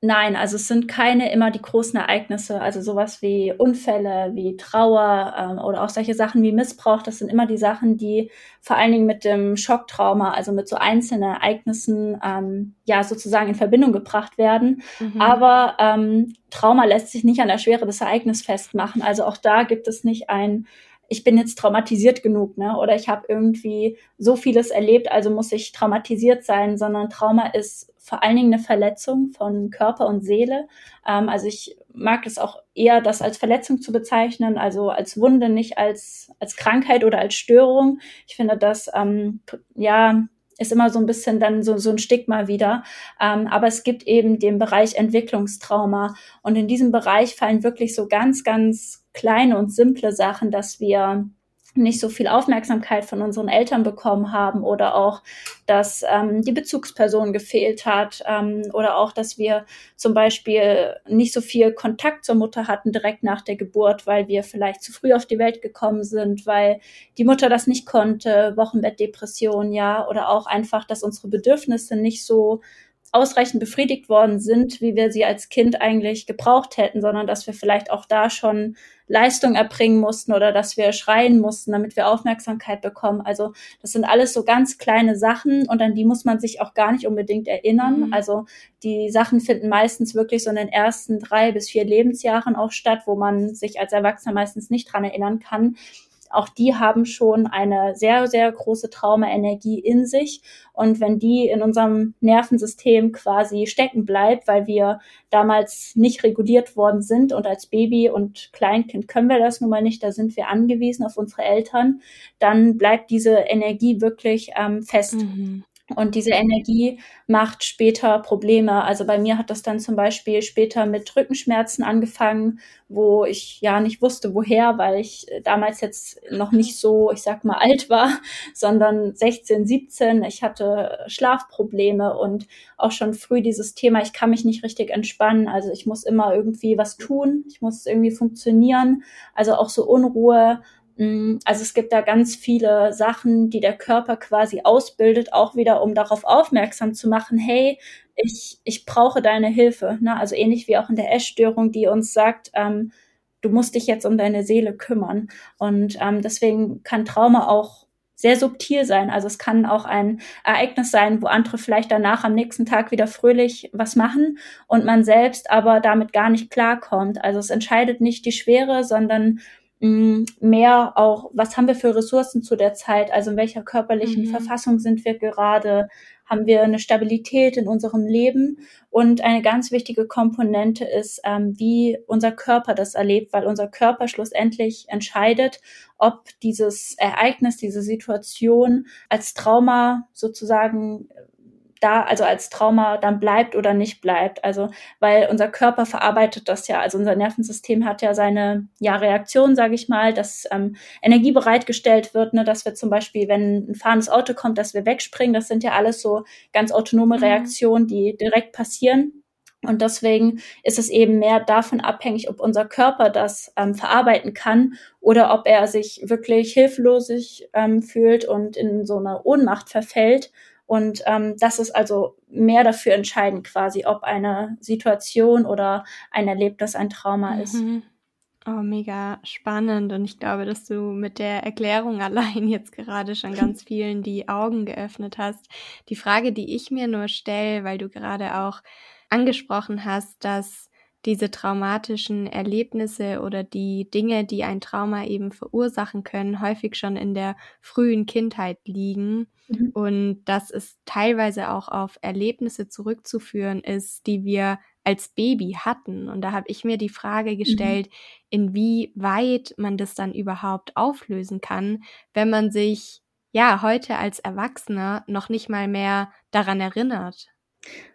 Nein, also es sind keine immer die großen Ereignisse, also sowas wie Unfälle, wie Trauer ähm, oder auch solche Sachen wie Missbrauch. Das sind immer die Sachen, die vor allen Dingen mit dem Schocktrauma, also mit so einzelnen Ereignissen, ähm, ja sozusagen in Verbindung gebracht werden. Mhm. Aber ähm, Trauma lässt sich nicht an der Schwere des Ereignisses festmachen. Also auch da gibt es nicht ein ich bin jetzt traumatisiert genug, ne? Oder ich habe irgendwie so vieles erlebt, also muss ich traumatisiert sein, sondern Trauma ist vor allen Dingen eine Verletzung von Körper und Seele. Ähm, also ich mag es auch eher, das als Verletzung zu bezeichnen, also als Wunde, nicht als, als Krankheit oder als Störung. Ich finde das, ähm, ja, ist immer so ein bisschen dann so, so ein Stigma wieder. Ähm, aber es gibt eben den Bereich Entwicklungstrauma. Und in diesem Bereich fallen wirklich so ganz, ganz kleine und simple Sachen, dass wir nicht so viel Aufmerksamkeit von unseren Eltern bekommen haben oder auch, dass ähm, die Bezugsperson gefehlt hat ähm, oder auch, dass wir zum Beispiel nicht so viel Kontakt zur Mutter hatten direkt nach der Geburt, weil wir vielleicht zu früh auf die Welt gekommen sind, weil die Mutter das nicht konnte, Wochenbettdepression, ja, oder auch einfach, dass unsere Bedürfnisse nicht so ausreichend befriedigt worden sind, wie wir sie als Kind eigentlich gebraucht hätten, sondern dass wir vielleicht auch da schon Leistung erbringen mussten oder dass wir schreien mussten, damit wir Aufmerksamkeit bekommen. Also das sind alles so ganz kleine Sachen und an die muss man sich auch gar nicht unbedingt erinnern. Mhm. Also die Sachen finden meistens wirklich so in den ersten drei bis vier Lebensjahren auch statt, wo man sich als Erwachsener meistens nicht dran erinnern kann auch die haben schon eine sehr, sehr große Traumaenergie in sich. Und wenn die in unserem Nervensystem quasi stecken bleibt, weil wir damals nicht reguliert worden sind und als Baby und Kleinkind können wir das nun mal nicht, da sind wir angewiesen auf unsere Eltern, dann bleibt diese Energie wirklich ähm, fest. Mhm. Und diese Energie macht später Probleme. Also bei mir hat das dann zum Beispiel später mit Rückenschmerzen angefangen, wo ich ja nicht wusste, woher, weil ich damals jetzt noch nicht so, ich sag mal, alt war, sondern 16, 17. Ich hatte Schlafprobleme und auch schon früh dieses Thema, ich kann mich nicht richtig entspannen. Also ich muss immer irgendwie was tun. Ich muss irgendwie funktionieren. Also auch so Unruhe also es gibt da ganz viele Sachen, die der Körper quasi ausbildet, auch wieder, um darauf aufmerksam zu machen, hey, ich, ich brauche deine Hilfe. Ne? Also ähnlich wie auch in der Essstörung, die uns sagt, ähm, du musst dich jetzt um deine Seele kümmern. Und ähm, deswegen kann Trauma auch sehr subtil sein. Also es kann auch ein Ereignis sein, wo andere vielleicht danach am nächsten Tag wieder fröhlich was machen und man selbst aber damit gar nicht klarkommt. Also es entscheidet nicht die Schwere, sondern mehr auch, was haben wir für Ressourcen zu der Zeit, also in welcher körperlichen mhm. Verfassung sind wir gerade, haben wir eine Stabilität in unserem Leben? Und eine ganz wichtige Komponente ist, ähm, wie unser Körper das erlebt, weil unser Körper schlussendlich entscheidet, ob dieses Ereignis, diese Situation als Trauma sozusagen da also als Trauma dann bleibt oder nicht bleibt. Also weil unser Körper verarbeitet das ja, also unser Nervensystem hat ja seine ja, Reaktion, sage ich mal, dass ähm, Energie bereitgestellt wird, ne, dass wir zum Beispiel, wenn ein fahrendes Auto kommt, dass wir wegspringen. Das sind ja alles so ganz autonome mhm. Reaktionen, die direkt passieren. Und deswegen ist es eben mehr davon abhängig, ob unser Körper das ähm, verarbeiten kann oder ob er sich wirklich hilflos ähm, fühlt und in so eine Ohnmacht verfällt und ähm, das ist also mehr dafür entscheidend quasi, ob eine Situation oder ein Erlebnis ein Trauma ist. Mhm. Oh, mega spannend. Und ich glaube, dass du mit der Erklärung allein jetzt gerade schon ganz vielen die Augen geöffnet hast. Die Frage, die ich mir nur stelle, weil du gerade auch angesprochen hast, dass diese traumatischen Erlebnisse oder die Dinge, die ein Trauma eben verursachen können, häufig schon in der frühen Kindheit liegen mhm. und dass es teilweise auch auf Erlebnisse zurückzuführen ist, die wir als Baby hatten. Und da habe ich mir die Frage mhm. gestellt, mhm. inwieweit man das dann überhaupt auflösen kann, wenn man sich ja heute als Erwachsener noch nicht mal mehr daran erinnert.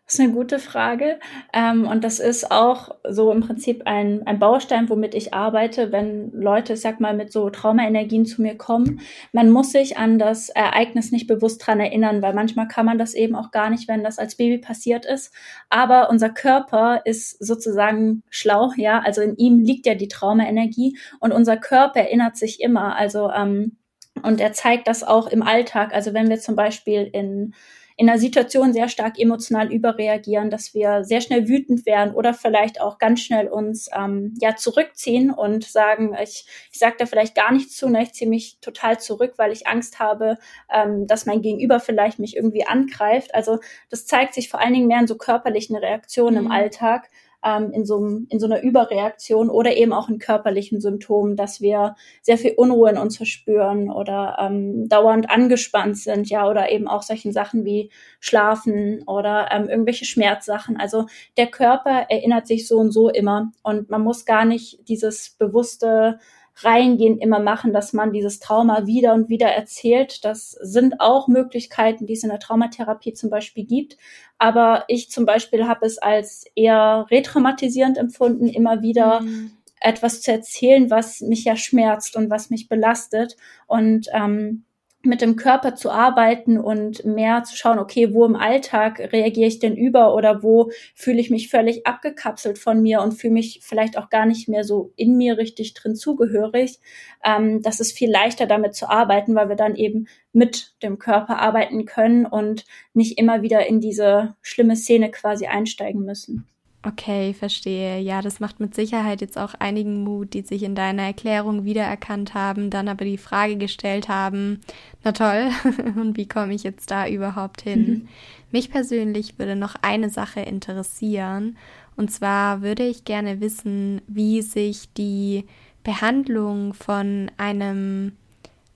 Das ist eine gute Frage. Ähm, und das ist auch so im Prinzip ein, ein Baustein, womit ich arbeite, wenn Leute, sag mal, mit so Traumaenergien zu mir kommen. Man muss sich an das Ereignis nicht bewusst dran erinnern, weil manchmal kann man das eben auch gar nicht, wenn das als Baby passiert ist. Aber unser Körper ist sozusagen schlau, ja. Also in ihm liegt ja die Traumaenergie und unser Körper erinnert sich immer. Also, ähm, und er zeigt das auch im Alltag. Also wenn wir zum Beispiel in in einer Situation sehr stark emotional überreagieren, dass wir sehr schnell wütend werden oder vielleicht auch ganz schnell uns ähm, ja zurückziehen und sagen, ich, ich sage da vielleicht gar nichts zu, ne, ich ziehe mich total zurück, weil ich Angst habe, ähm, dass mein Gegenüber vielleicht mich irgendwie angreift. Also das zeigt sich vor allen Dingen mehr in so körperlichen Reaktionen mhm. im Alltag ähm, in, so, in so einer Überreaktion oder eben auch in körperlichen Symptomen, dass wir sehr viel Unruhe in uns verspüren oder ähm, dauernd angespannt sind, ja, oder eben auch solchen Sachen wie Schlafen oder ähm, irgendwelche Schmerzsachen. Also der Körper erinnert sich so und so immer und man muss gar nicht dieses bewusste reingehen immer machen, dass man dieses Trauma wieder und wieder erzählt. Das sind auch Möglichkeiten, die es in der Traumatherapie zum Beispiel gibt. Aber ich zum Beispiel habe es als eher retraumatisierend empfunden, immer wieder mhm. etwas zu erzählen, was mich ja schmerzt und was mich belastet. Und ähm, mit dem Körper zu arbeiten und mehr zu schauen, okay, wo im Alltag reagiere ich denn über oder wo fühle ich mich völlig abgekapselt von mir und fühle mich vielleicht auch gar nicht mehr so in mir richtig drin zugehörig. Ähm, das ist viel leichter damit zu arbeiten, weil wir dann eben mit dem Körper arbeiten können und nicht immer wieder in diese schlimme Szene quasi einsteigen müssen. Okay, verstehe. Ja, das macht mit Sicherheit jetzt auch einigen Mut, die sich in deiner Erklärung wiedererkannt haben, dann aber die Frage gestellt haben, na toll, und wie komme ich jetzt da überhaupt hin? Mhm. Mich persönlich würde noch eine Sache interessieren, und zwar würde ich gerne wissen, wie sich die Behandlung von einem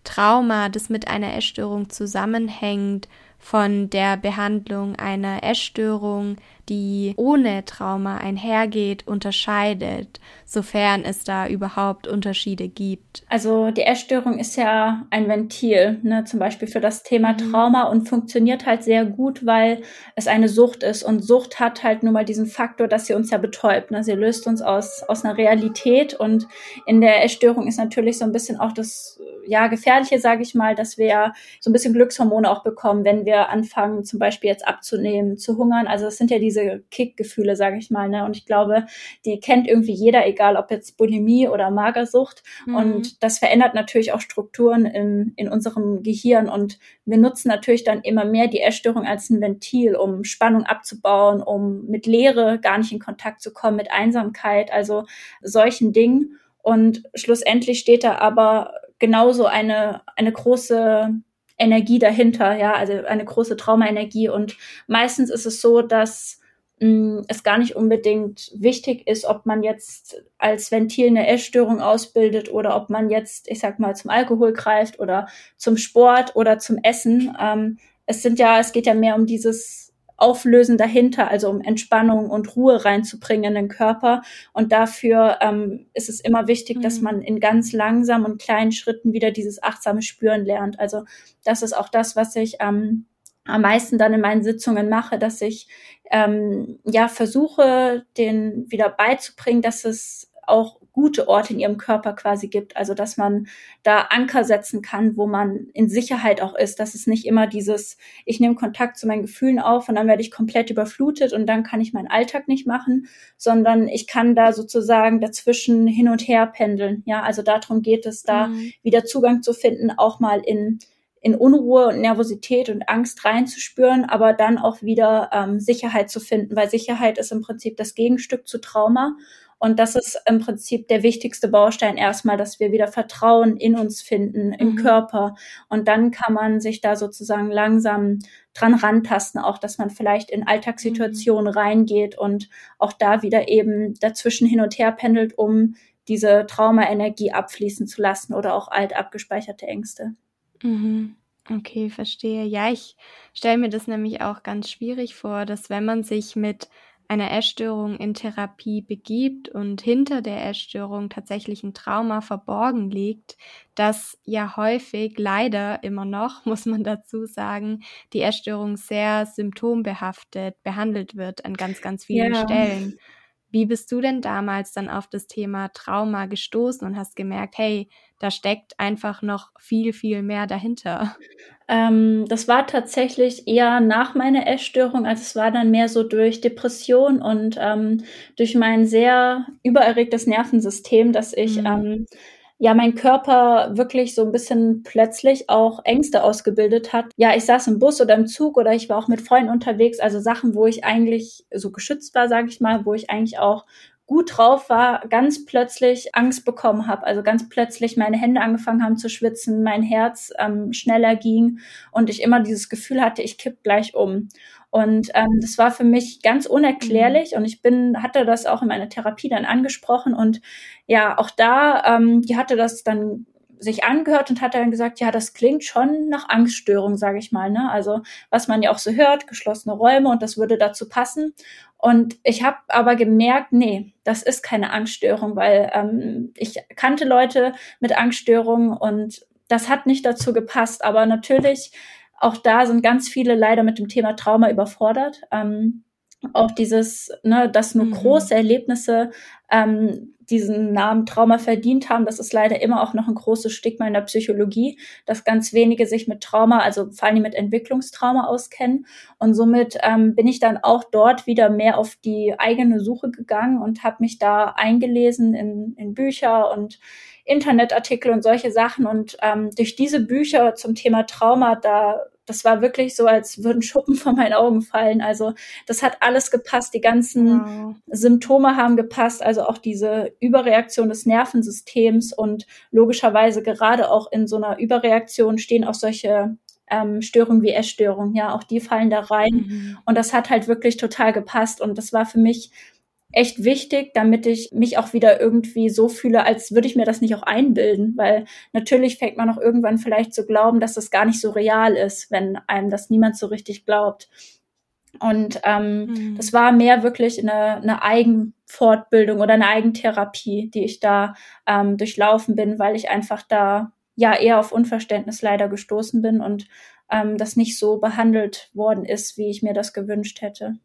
Trauma, das mit einer Essstörung zusammenhängt, von der Behandlung einer Essstörung, die ohne Trauma einhergeht, unterscheidet, sofern es da überhaupt Unterschiede gibt? Also die Essstörung ist ja ein Ventil, ne, zum Beispiel für das Thema mhm. Trauma und funktioniert halt sehr gut, weil es eine Sucht ist. Und Sucht hat halt nun mal diesen Faktor, dass sie uns ja betäubt. Ne? Sie löst uns aus, aus einer Realität und in der Essstörung ist natürlich so ein bisschen auch das ja gefährliche, sage ich mal, dass wir so ein bisschen Glückshormone auch bekommen, wenn wir anfangen, zum Beispiel jetzt abzunehmen, zu hungern. Also es sind ja diese Kickgefühle, sage ich mal. Ne? Und ich glaube, die kennt irgendwie jeder, egal ob jetzt Bulimie oder Magersucht. Mhm. Und das verändert natürlich auch Strukturen in, in unserem Gehirn. Und wir nutzen natürlich dann immer mehr die Essstörung als ein Ventil, um Spannung abzubauen, um mit Leere gar nicht in Kontakt zu kommen, mit Einsamkeit, also solchen Dingen. Und schlussendlich steht da aber genauso eine, eine große Energie dahinter, ja, also eine große Traumaenergie. Und meistens ist es so, dass mh, es gar nicht unbedingt wichtig ist, ob man jetzt als Ventil eine Essstörung ausbildet oder ob man jetzt, ich sag mal, zum Alkohol greift oder zum Sport oder zum Essen. Ähm, es sind ja, es geht ja mehr um dieses Auflösen dahinter, also um Entspannung und Ruhe reinzubringen in den Körper. Und dafür ähm, ist es immer wichtig, mhm. dass man in ganz langsam und kleinen Schritten wieder dieses achtsame Spüren lernt. Also das ist auch das, was ich ähm, am meisten dann in meinen Sitzungen mache, dass ich ähm, ja versuche, den wieder beizubringen, dass es auch gute Orte in ihrem Körper quasi gibt. Also dass man da Anker setzen kann, wo man in Sicherheit auch ist. Dass es nicht immer dieses, ich nehme Kontakt zu meinen Gefühlen auf und dann werde ich komplett überflutet und dann kann ich meinen Alltag nicht machen, sondern ich kann da sozusagen dazwischen hin und her pendeln. Ja, also darum geht es, da mhm. wieder Zugang zu finden, auch mal in in Unruhe und Nervosität und Angst reinzuspüren, aber dann auch wieder ähm, Sicherheit zu finden, weil Sicherheit ist im Prinzip das Gegenstück zu Trauma. Und das ist im Prinzip der wichtigste Baustein erstmal, dass wir wieder Vertrauen in uns finden, im mhm. Körper. Und dann kann man sich da sozusagen langsam dran rantasten, auch dass man vielleicht in Alltagssituationen mhm. reingeht und auch da wieder eben dazwischen hin und her pendelt, um diese Traumaenergie abfließen zu lassen oder auch alt abgespeicherte Ängste. Mhm. Okay, verstehe. Ja, ich stelle mir das nämlich auch ganz schwierig vor, dass wenn man sich mit einer Essstörung in Therapie begibt und hinter der Essstörung tatsächlich ein Trauma verborgen liegt, dass ja häufig, leider immer noch, muss man dazu sagen, die Essstörung sehr symptombehaftet behandelt wird an ganz, ganz vielen ja. Stellen. Wie bist du denn damals dann auf das Thema Trauma gestoßen und hast gemerkt, hey, da steckt einfach noch viel, viel mehr dahinter? Ähm, das war tatsächlich eher nach meiner Essstörung, also es war dann mehr so durch Depression und ähm, durch mein sehr übererregtes Nervensystem, dass ich mhm. ähm, ja mein Körper wirklich so ein bisschen plötzlich auch Ängste ausgebildet hat. Ja, ich saß im Bus oder im Zug oder ich war auch mit Freunden unterwegs, also Sachen, wo ich eigentlich so geschützt war, sage ich mal, wo ich eigentlich auch gut drauf war, ganz plötzlich Angst bekommen habe. Also ganz plötzlich meine Hände angefangen haben zu schwitzen, mein Herz ähm, schneller ging und ich immer dieses Gefühl hatte, ich kipp gleich um. Und ähm, das war für mich ganz unerklärlich mhm. und ich bin, hatte das auch in meiner Therapie dann angesprochen und ja, auch da, ähm, die hatte das dann sich angehört und hat dann gesagt, ja, das klingt schon nach Angststörung, sage ich mal. Ne? Also was man ja auch so hört, geschlossene Räume und das würde dazu passen. Und ich habe aber gemerkt, nee, das ist keine Angststörung, weil ähm, ich kannte Leute mit Angststörungen und das hat nicht dazu gepasst. Aber natürlich auch da sind ganz viele leider mit dem Thema Trauma überfordert. Ähm, auch dieses, ne, dass nur mhm. große Erlebnisse ähm, diesen Namen Trauma verdient haben. Das ist leider immer auch noch ein großes Stigma in der Psychologie, dass ganz wenige sich mit Trauma, also vor allem mit Entwicklungstrauma auskennen. Und somit ähm, bin ich dann auch dort wieder mehr auf die eigene Suche gegangen und habe mich da eingelesen in, in Bücher und Internetartikel und solche Sachen. Und ähm, durch diese Bücher zum Thema Trauma, da das war wirklich so, als würden Schuppen von meinen Augen fallen. Also das hat alles gepasst. Die ganzen wow. Symptome haben gepasst. Also auch diese Überreaktion des Nervensystems und logischerweise gerade auch in so einer Überreaktion stehen auch solche ähm, Störungen wie Essstörungen. Ja, auch die fallen da rein. Mhm. Und das hat halt wirklich total gepasst. Und das war für mich echt wichtig, damit ich mich auch wieder irgendwie so fühle, als würde ich mir das nicht auch einbilden, weil natürlich fängt man auch irgendwann vielleicht zu glauben, dass das gar nicht so real ist, wenn einem das niemand so richtig glaubt. Und ähm, mhm. das war mehr wirklich eine, eine Eigenfortbildung oder eine Eigentherapie, die ich da ähm, durchlaufen bin, weil ich einfach da ja eher auf Unverständnis leider gestoßen bin und ähm, das nicht so behandelt worden ist, wie ich mir das gewünscht hätte.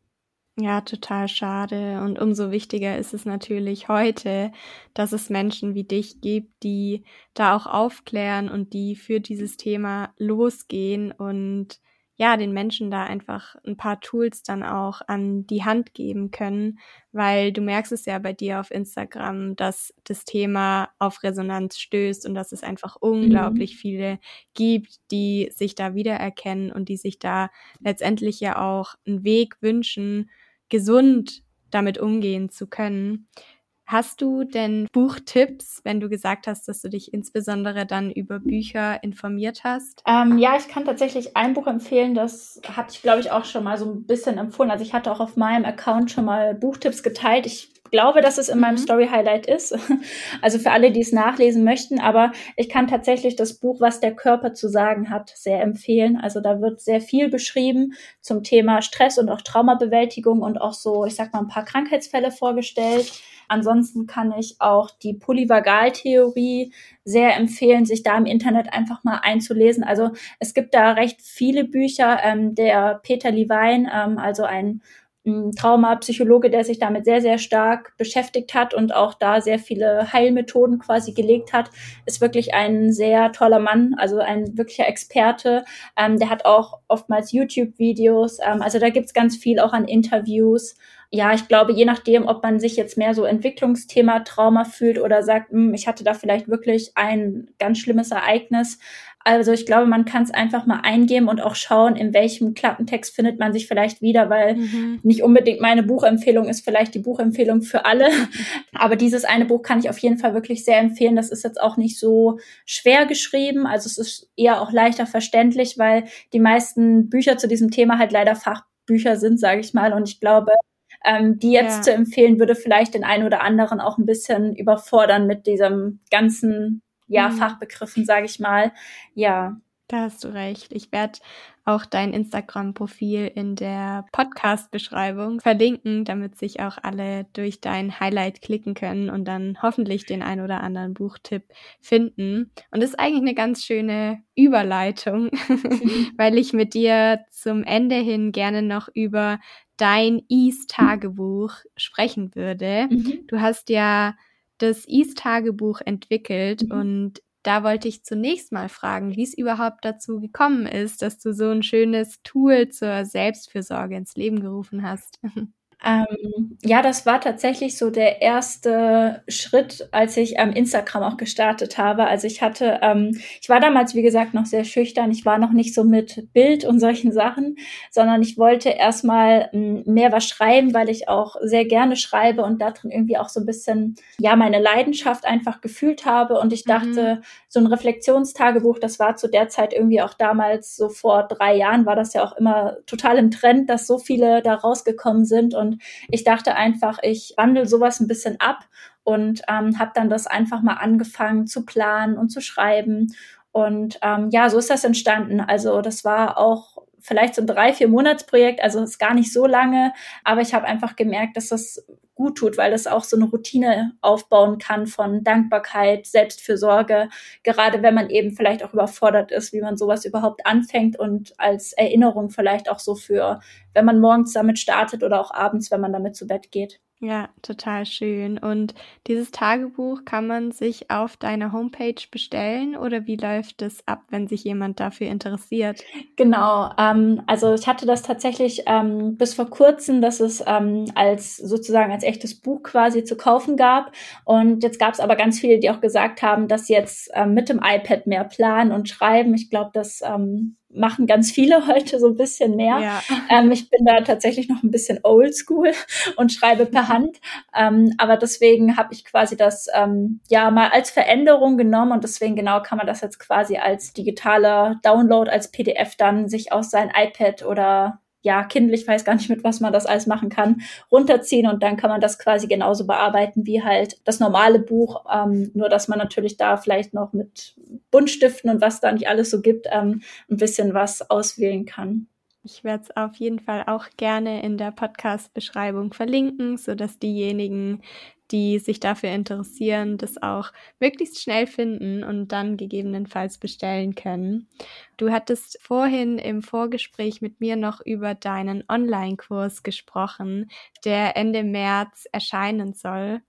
Ja, total schade. Und umso wichtiger ist es natürlich heute, dass es Menschen wie dich gibt, die da auch aufklären und die für dieses Thema losgehen und ja, den Menschen da einfach ein paar Tools dann auch an die Hand geben können, weil du merkst es ja bei dir auf Instagram, dass das Thema auf Resonanz stößt und dass es einfach unglaublich mhm. viele gibt, die sich da wiedererkennen und die sich da letztendlich ja auch einen Weg wünschen, gesund damit umgehen zu können. Hast du denn Buchtipps, wenn du gesagt hast, dass du dich insbesondere dann über Bücher informiert hast? Ähm, ja, ich kann tatsächlich ein Buch empfehlen, das hatte ich, glaube ich, auch schon mal so ein bisschen empfohlen. Also ich hatte auch auf meinem Account schon mal Buchtipps geteilt. Ich glaube, dass es in meinem mhm. Story Highlight ist. Also für alle, die es nachlesen möchten. Aber ich kann tatsächlich das Buch, was der Körper zu sagen hat, sehr empfehlen. Also da wird sehr viel beschrieben zum Thema Stress und auch Traumabewältigung und auch so, ich sag mal, ein paar Krankheitsfälle vorgestellt. Ansonsten kann ich auch die Polyvagaltheorie sehr empfehlen, sich da im Internet einfach mal einzulesen. Also es gibt da recht viele Bücher. Ähm, der Peter Levine, ähm, also ein Traumapsychologe, der sich damit sehr, sehr stark beschäftigt hat und auch da sehr viele Heilmethoden quasi gelegt hat, ist wirklich ein sehr toller Mann, also ein wirklicher Experte. Ähm, der hat auch oftmals YouTube-Videos, ähm, also da gibt's ganz viel auch an Interviews ja, ich glaube, je nachdem, ob man sich jetzt mehr so Entwicklungsthema Trauma fühlt oder sagt, hm, ich hatte da vielleicht wirklich ein ganz schlimmes Ereignis. Also ich glaube, man kann es einfach mal eingeben und auch schauen, in welchem Klappentext findet man sich vielleicht wieder, weil mhm. nicht unbedingt meine Buchempfehlung ist vielleicht die Buchempfehlung für alle. Aber dieses eine Buch kann ich auf jeden Fall wirklich sehr empfehlen. Das ist jetzt auch nicht so schwer geschrieben. Also es ist eher auch leichter verständlich, weil die meisten Bücher zu diesem Thema halt leider Fachbücher sind, sage ich mal. Und ich glaube, ähm, die jetzt ja. zu empfehlen, würde vielleicht den einen oder anderen auch ein bisschen überfordern mit diesem ganzen, ja, mhm. Fachbegriffen, sage ich mal. Ja. Da hast du recht. Ich werde auch dein Instagram-Profil in der Podcast-Beschreibung verlinken, damit sich auch alle durch dein Highlight klicken können und dann hoffentlich den ein oder anderen Buchtipp finden. Und das ist eigentlich eine ganz schöne Überleitung, weil ich mit dir zum Ende hin gerne noch über dein Ease-Tagebuch sprechen würde. Mhm. Du hast ja das Ease-Tagebuch entwickelt mhm. und da wollte ich zunächst mal fragen, wie es überhaupt dazu gekommen ist, dass du so ein schönes Tool zur Selbstfürsorge ins Leben gerufen hast. Ähm, ja, das war tatsächlich so der erste Schritt, als ich ähm, Instagram auch gestartet habe. Also ich hatte, ähm, ich war damals, wie gesagt, noch sehr schüchtern. Ich war noch nicht so mit Bild und solchen Sachen, sondern ich wollte erstmal ähm, mehr was schreiben, weil ich auch sehr gerne schreibe und darin irgendwie auch so ein bisschen, ja, meine Leidenschaft einfach gefühlt habe. Und ich mhm. dachte, mhm. so ein Reflexionstagebuch, das war zu der Zeit irgendwie auch damals, so vor drei Jahren, war das ja auch immer total im Trend, dass so viele da rausgekommen sind und und ich dachte einfach, ich wandle sowas ein bisschen ab und ähm, habe dann das einfach mal angefangen zu planen und zu schreiben. Und ähm, ja, so ist das entstanden. Also das war auch vielleicht so ein drei, vier Monatsprojekt, also ist gar nicht so lange, aber ich habe einfach gemerkt, dass das gut tut, weil das auch so eine Routine aufbauen kann von Dankbarkeit, Selbstfürsorge, gerade wenn man eben vielleicht auch überfordert ist, wie man sowas überhaupt anfängt und als Erinnerung vielleicht auch so für, wenn man morgens damit startet oder auch abends, wenn man damit zu Bett geht. Ja, total schön. Und dieses Tagebuch kann man sich auf deiner Homepage bestellen oder wie läuft es ab, wenn sich jemand dafür interessiert? Genau, ähm, also ich hatte das tatsächlich ähm, bis vor kurzem, dass es ähm, als sozusagen als echtes Buch quasi zu kaufen gab. Und jetzt gab es aber ganz viele, die auch gesagt haben, dass sie jetzt ähm, mit dem iPad mehr planen und schreiben. Ich glaube, das ähm, machen ganz viele heute so ein bisschen mehr. Ja. Ähm, ich bin da tatsächlich noch ein bisschen oldschool und schreibe per Hand. Ähm, aber deswegen habe ich quasi das ähm, ja mal als Veränderung genommen und deswegen genau kann man das jetzt quasi als digitaler Download, als PDF dann sich aus sein iPad oder ja, Kindle, ich weiß gar nicht, mit was man das alles machen kann, runterziehen und dann kann man das quasi genauso bearbeiten wie halt das normale Buch, ähm, nur dass man natürlich da vielleicht noch mit Buntstiften und was da nicht alles so gibt, ähm, ein bisschen was auswählen kann. Ich werde es auf jeden Fall auch gerne in der Podcast-Beschreibung verlinken, sodass diejenigen, die sich dafür interessieren, das auch möglichst schnell finden und dann gegebenenfalls bestellen können. Du hattest vorhin im Vorgespräch mit mir noch über deinen Online-Kurs gesprochen, der Ende März erscheinen soll.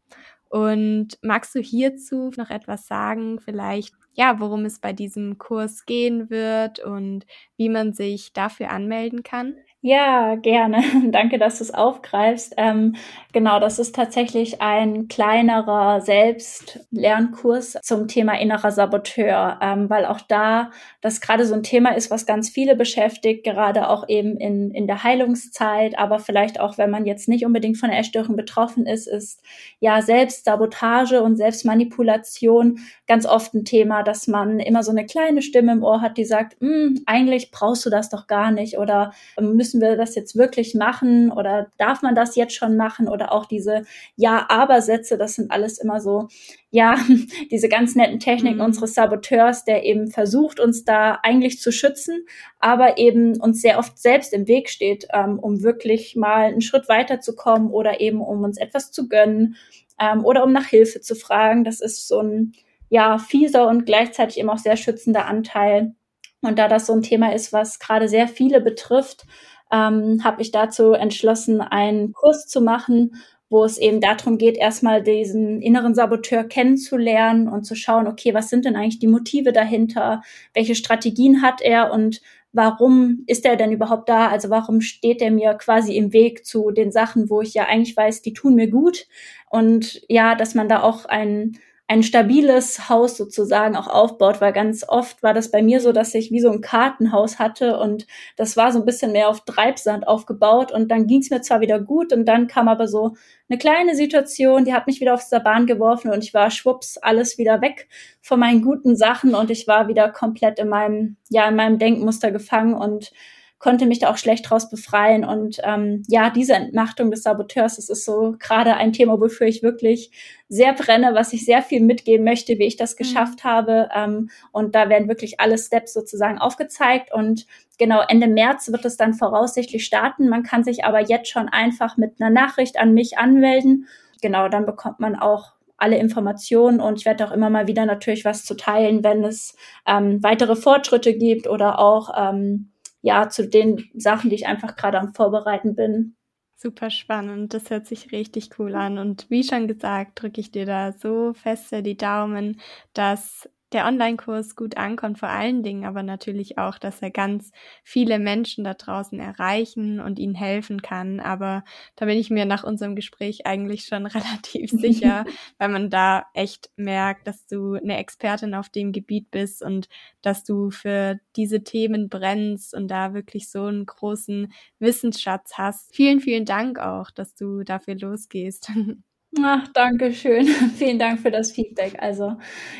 Und magst du hierzu noch etwas sagen, vielleicht, ja, worum es bei diesem Kurs gehen wird und wie man sich dafür anmelden kann? Ja, gerne. Danke, dass du es aufgreifst. Ähm, genau, das ist tatsächlich ein kleinerer Selbstlernkurs zum Thema innerer Saboteur, ähm, weil auch da das gerade so ein Thema ist, was ganz viele beschäftigt, gerade auch eben in, in der Heilungszeit, aber vielleicht auch, wenn man jetzt nicht unbedingt von der Essstörung betroffen ist, ist ja Selbstsabotage und Selbstmanipulation ganz oft ein Thema, dass man immer so eine kleine Stimme im Ohr hat, die sagt, hm, eigentlich brauchst du das doch gar nicht oder müssen müssen wir das jetzt wirklich machen oder darf man das jetzt schon machen oder auch diese Ja-Aber-Sätze, das sind alles immer so, ja, diese ganz netten Techniken mhm. unseres Saboteurs, der eben versucht, uns da eigentlich zu schützen, aber eben uns sehr oft selbst im Weg steht, ähm, um wirklich mal einen Schritt weiterzukommen oder eben um uns etwas zu gönnen ähm, oder um nach Hilfe zu fragen. Das ist so ein ja, fieser und gleichzeitig eben auch sehr schützender Anteil. Und da das so ein Thema ist, was gerade sehr viele betrifft, ähm, habe ich dazu entschlossen, einen Kurs zu machen, wo es eben darum geht, erstmal diesen inneren Saboteur kennenzulernen und zu schauen, okay, was sind denn eigentlich die Motive dahinter? Welche Strategien hat er und warum ist er denn überhaupt da? Also warum steht er mir quasi im Weg zu den Sachen, wo ich ja eigentlich weiß, die tun mir gut? Und ja, dass man da auch ein ein stabiles Haus sozusagen auch aufbaut, weil ganz oft war das bei mir so, dass ich wie so ein Kartenhaus hatte und das war so ein bisschen mehr auf Treibsand aufgebaut und dann ging es mir zwar wieder gut und dann kam aber so eine kleine Situation, die hat mich wieder auf der Bahn geworfen und ich war schwupps alles wieder weg von meinen guten Sachen und ich war wieder komplett in meinem ja in meinem Denkmuster gefangen und konnte mich da auch schlecht draus befreien. Und ähm, ja, diese Entmachtung des Saboteurs, das ist so gerade ein Thema, wofür ich wirklich sehr brenne, was ich sehr viel mitgeben möchte, wie ich das mhm. geschafft mhm. habe. Ähm, und da werden wirklich alle Steps sozusagen aufgezeigt. Und genau Ende März wird es dann voraussichtlich starten. Man kann sich aber jetzt schon einfach mit einer Nachricht an mich anmelden. Genau, dann bekommt man auch alle Informationen und ich werde auch immer mal wieder natürlich was zu teilen, wenn es ähm, weitere Fortschritte gibt oder auch ähm, ja, zu den Sachen, die ich einfach gerade am Vorbereiten bin. Super spannend, das hört sich richtig cool an. Und wie schon gesagt, drücke ich dir da so feste die Daumen, dass der Online-Kurs gut ankommt, vor allen Dingen aber natürlich auch, dass er ganz viele Menschen da draußen erreichen und ihnen helfen kann. Aber da bin ich mir nach unserem Gespräch eigentlich schon relativ sicher, weil man da echt merkt, dass du eine Expertin auf dem Gebiet bist und dass du für diese Themen brennst und da wirklich so einen großen Wissensschatz hast. Vielen, vielen Dank auch, dass du dafür losgehst. Ach, danke schön. Vielen Dank für das Feedback. Also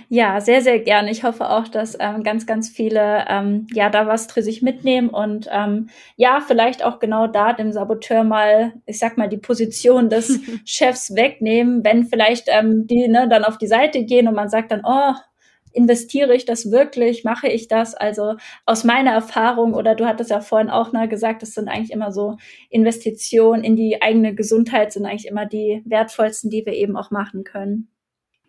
ja, sehr, sehr gerne. Ich hoffe auch, dass ähm, ganz, ganz viele ähm, ja da was für sich mitnehmen und ähm, ja, vielleicht auch genau da dem Saboteur mal, ich sag mal, die Position des Chefs wegnehmen, wenn vielleicht ähm, die ne, dann auf die Seite gehen und man sagt dann, oh, investiere ich das wirklich? Mache ich das? Also aus meiner Erfahrung, oder du hattest ja vorhin auch mal gesagt, das sind eigentlich immer so Investitionen in die eigene Gesundheit, sind eigentlich immer die wertvollsten, die wir eben auch machen können.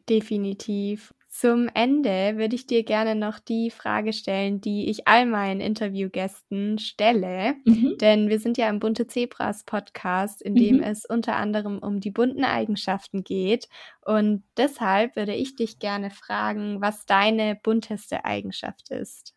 Definitiv. Zum Ende würde ich dir gerne noch die Frage stellen, die ich all meinen Interviewgästen stelle. Mhm. Denn wir sind ja im Bunte Zebras Podcast, in dem mhm. es unter anderem um die bunten Eigenschaften geht. Und deshalb würde ich dich gerne fragen, was deine bunteste Eigenschaft ist.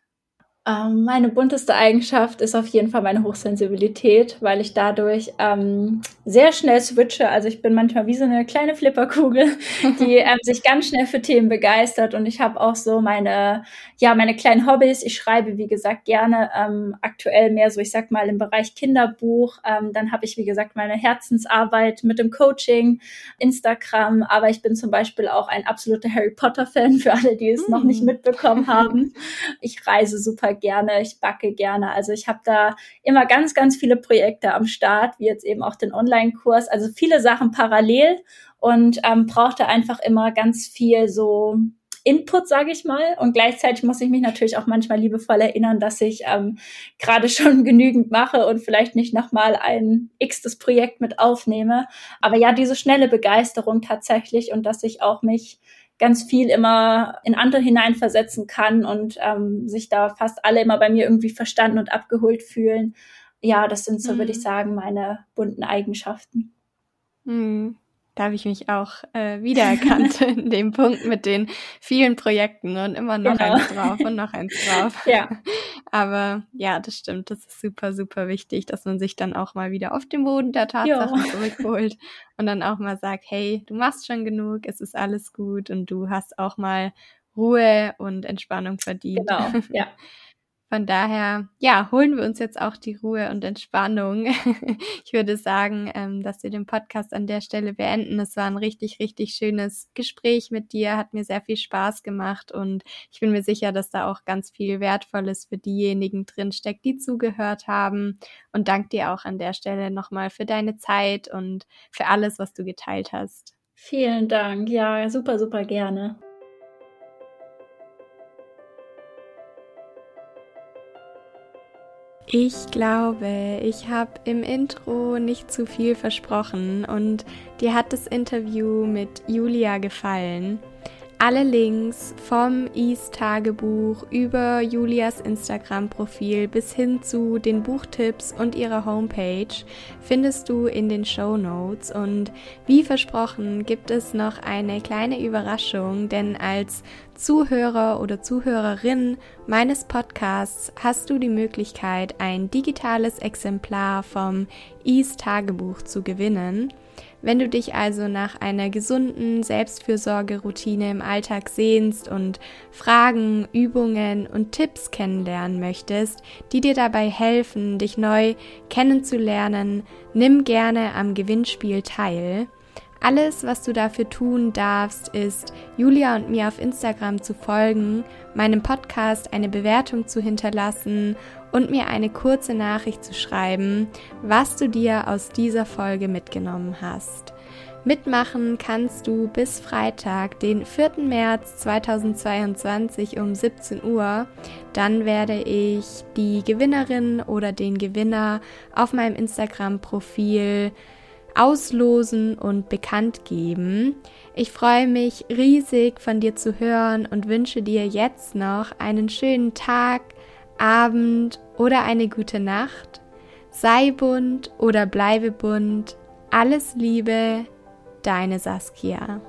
Ähm, meine bunteste Eigenschaft ist auf jeden Fall meine Hochsensibilität, weil ich dadurch ähm, sehr schnell switche. Also ich bin manchmal wie so eine kleine Flipperkugel, die ähm, sich ganz schnell für Themen begeistert. Und ich habe auch so meine, ja, meine kleinen Hobbys. Ich schreibe, wie gesagt, gerne ähm, aktuell mehr so, ich sag mal, im Bereich Kinderbuch. Ähm, dann habe ich, wie gesagt, meine Herzensarbeit mit dem Coaching, Instagram. Aber ich bin zum Beispiel auch ein absoluter Harry Potter-Fan für alle, die es mm. noch nicht mitbekommen haben. Ich reise super gerne, ich backe gerne. Also ich habe da immer ganz, ganz viele Projekte am Start, wie jetzt eben auch den Online-Kurs. Also viele Sachen parallel und ähm, brauchte einfach immer ganz viel so Input, sage ich mal. Und gleichzeitig muss ich mich natürlich auch manchmal liebevoll erinnern, dass ich ähm, gerade schon genügend mache und vielleicht nicht nochmal ein x-tes Projekt mit aufnehme. Aber ja, diese schnelle Begeisterung tatsächlich und dass ich auch mich ganz viel immer in andere hineinversetzen kann und ähm, sich da fast alle immer bei mir irgendwie verstanden und abgeholt fühlen. Ja, das sind so, mhm. würde ich sagen, meine bunten Eigenschaften. Mhm. Da habe ich mich auch äh, wiedererkannt in dem Punkt mit den vielen Projekten und immer noch genau. eins drauf und noch eins drauf. ja. Aber ja, das stimmt. Das ist super, super wichtig, dass man sich dann auch mal wieder auf den Boden der Tatsachen jo. zurückholt und dann auch mal sagt, hey, du machst schon genug, es ist alles gut und du hast auch mal Ruhe und Entspannung verdient. Genau, ja. Von daher, ja, holen wir uns jetzt auch die Ruhe und Entspannung. ich würde sagen, ähm, dass wir den Podcast an der Stelle beenden. Es war ein richtig, richtig schönes Gespräch mit dir, hat mir sehr viel Spaß gemacht und ich bin mir sicher, dass da auch ganz viel Wertvolles für diejenigen drinsteckt, die zugehört haben. Und danke dir auch an der Stelle nochmal für deine Zeit und für alles, was du geteilt hast. Vielen Dank. Ja, super, super gerne. Ich glaube, ich habe im Intro nicht zu viel versprochen und dir hat das Interview mit Julia gefallen. Alle Links vom Ease-Tagebuch über Julias Instagram-Profil bis hin zu den Buchtipps und ihrer Homepage findest du in den Show Notes. Und wie versprochen gibt es noch eine kleine Überraschung, denn als Zuhörer oder Zuhörerin meines Podcasts hast du die Möglichkeit, ein digitales Exemplar vom Ease-Tagebuch zu gewinnen. Wenn du dich also nach einer gesunden Selbstfürsorgeroutine im Alltag sehnst und Fragen, Übungen und Tipps kennenlernen möchtest, die dir dabei helfen, dich neu kennenzulernen, nimm gerne am Gewinnspiel teil. Alles, was du dafür tun darfst, ist, Julia und mir auf Instagram zu folgen, meinem Podcast eine Bewertung zu hinterlassen und mir eine kurze Nachricht zu schreiben, was du dir aus dieser Folge mitgenommen hast. Mitmachen kannst du bis Freitag, den 4. März 2022 um 17 Uhr. Dann werde ich die Gewinnerin oder den Gewinner auf meinem Instagram-Profil auslosen und bekannt geben. Ich freue mich riesig von dir zu hören und wünsche dir jetzt noch einen schönen Tag, Abend oder eine gute Nacht. Sei bunt oder bleibe bunt. Alles Liebe, deine Saskia.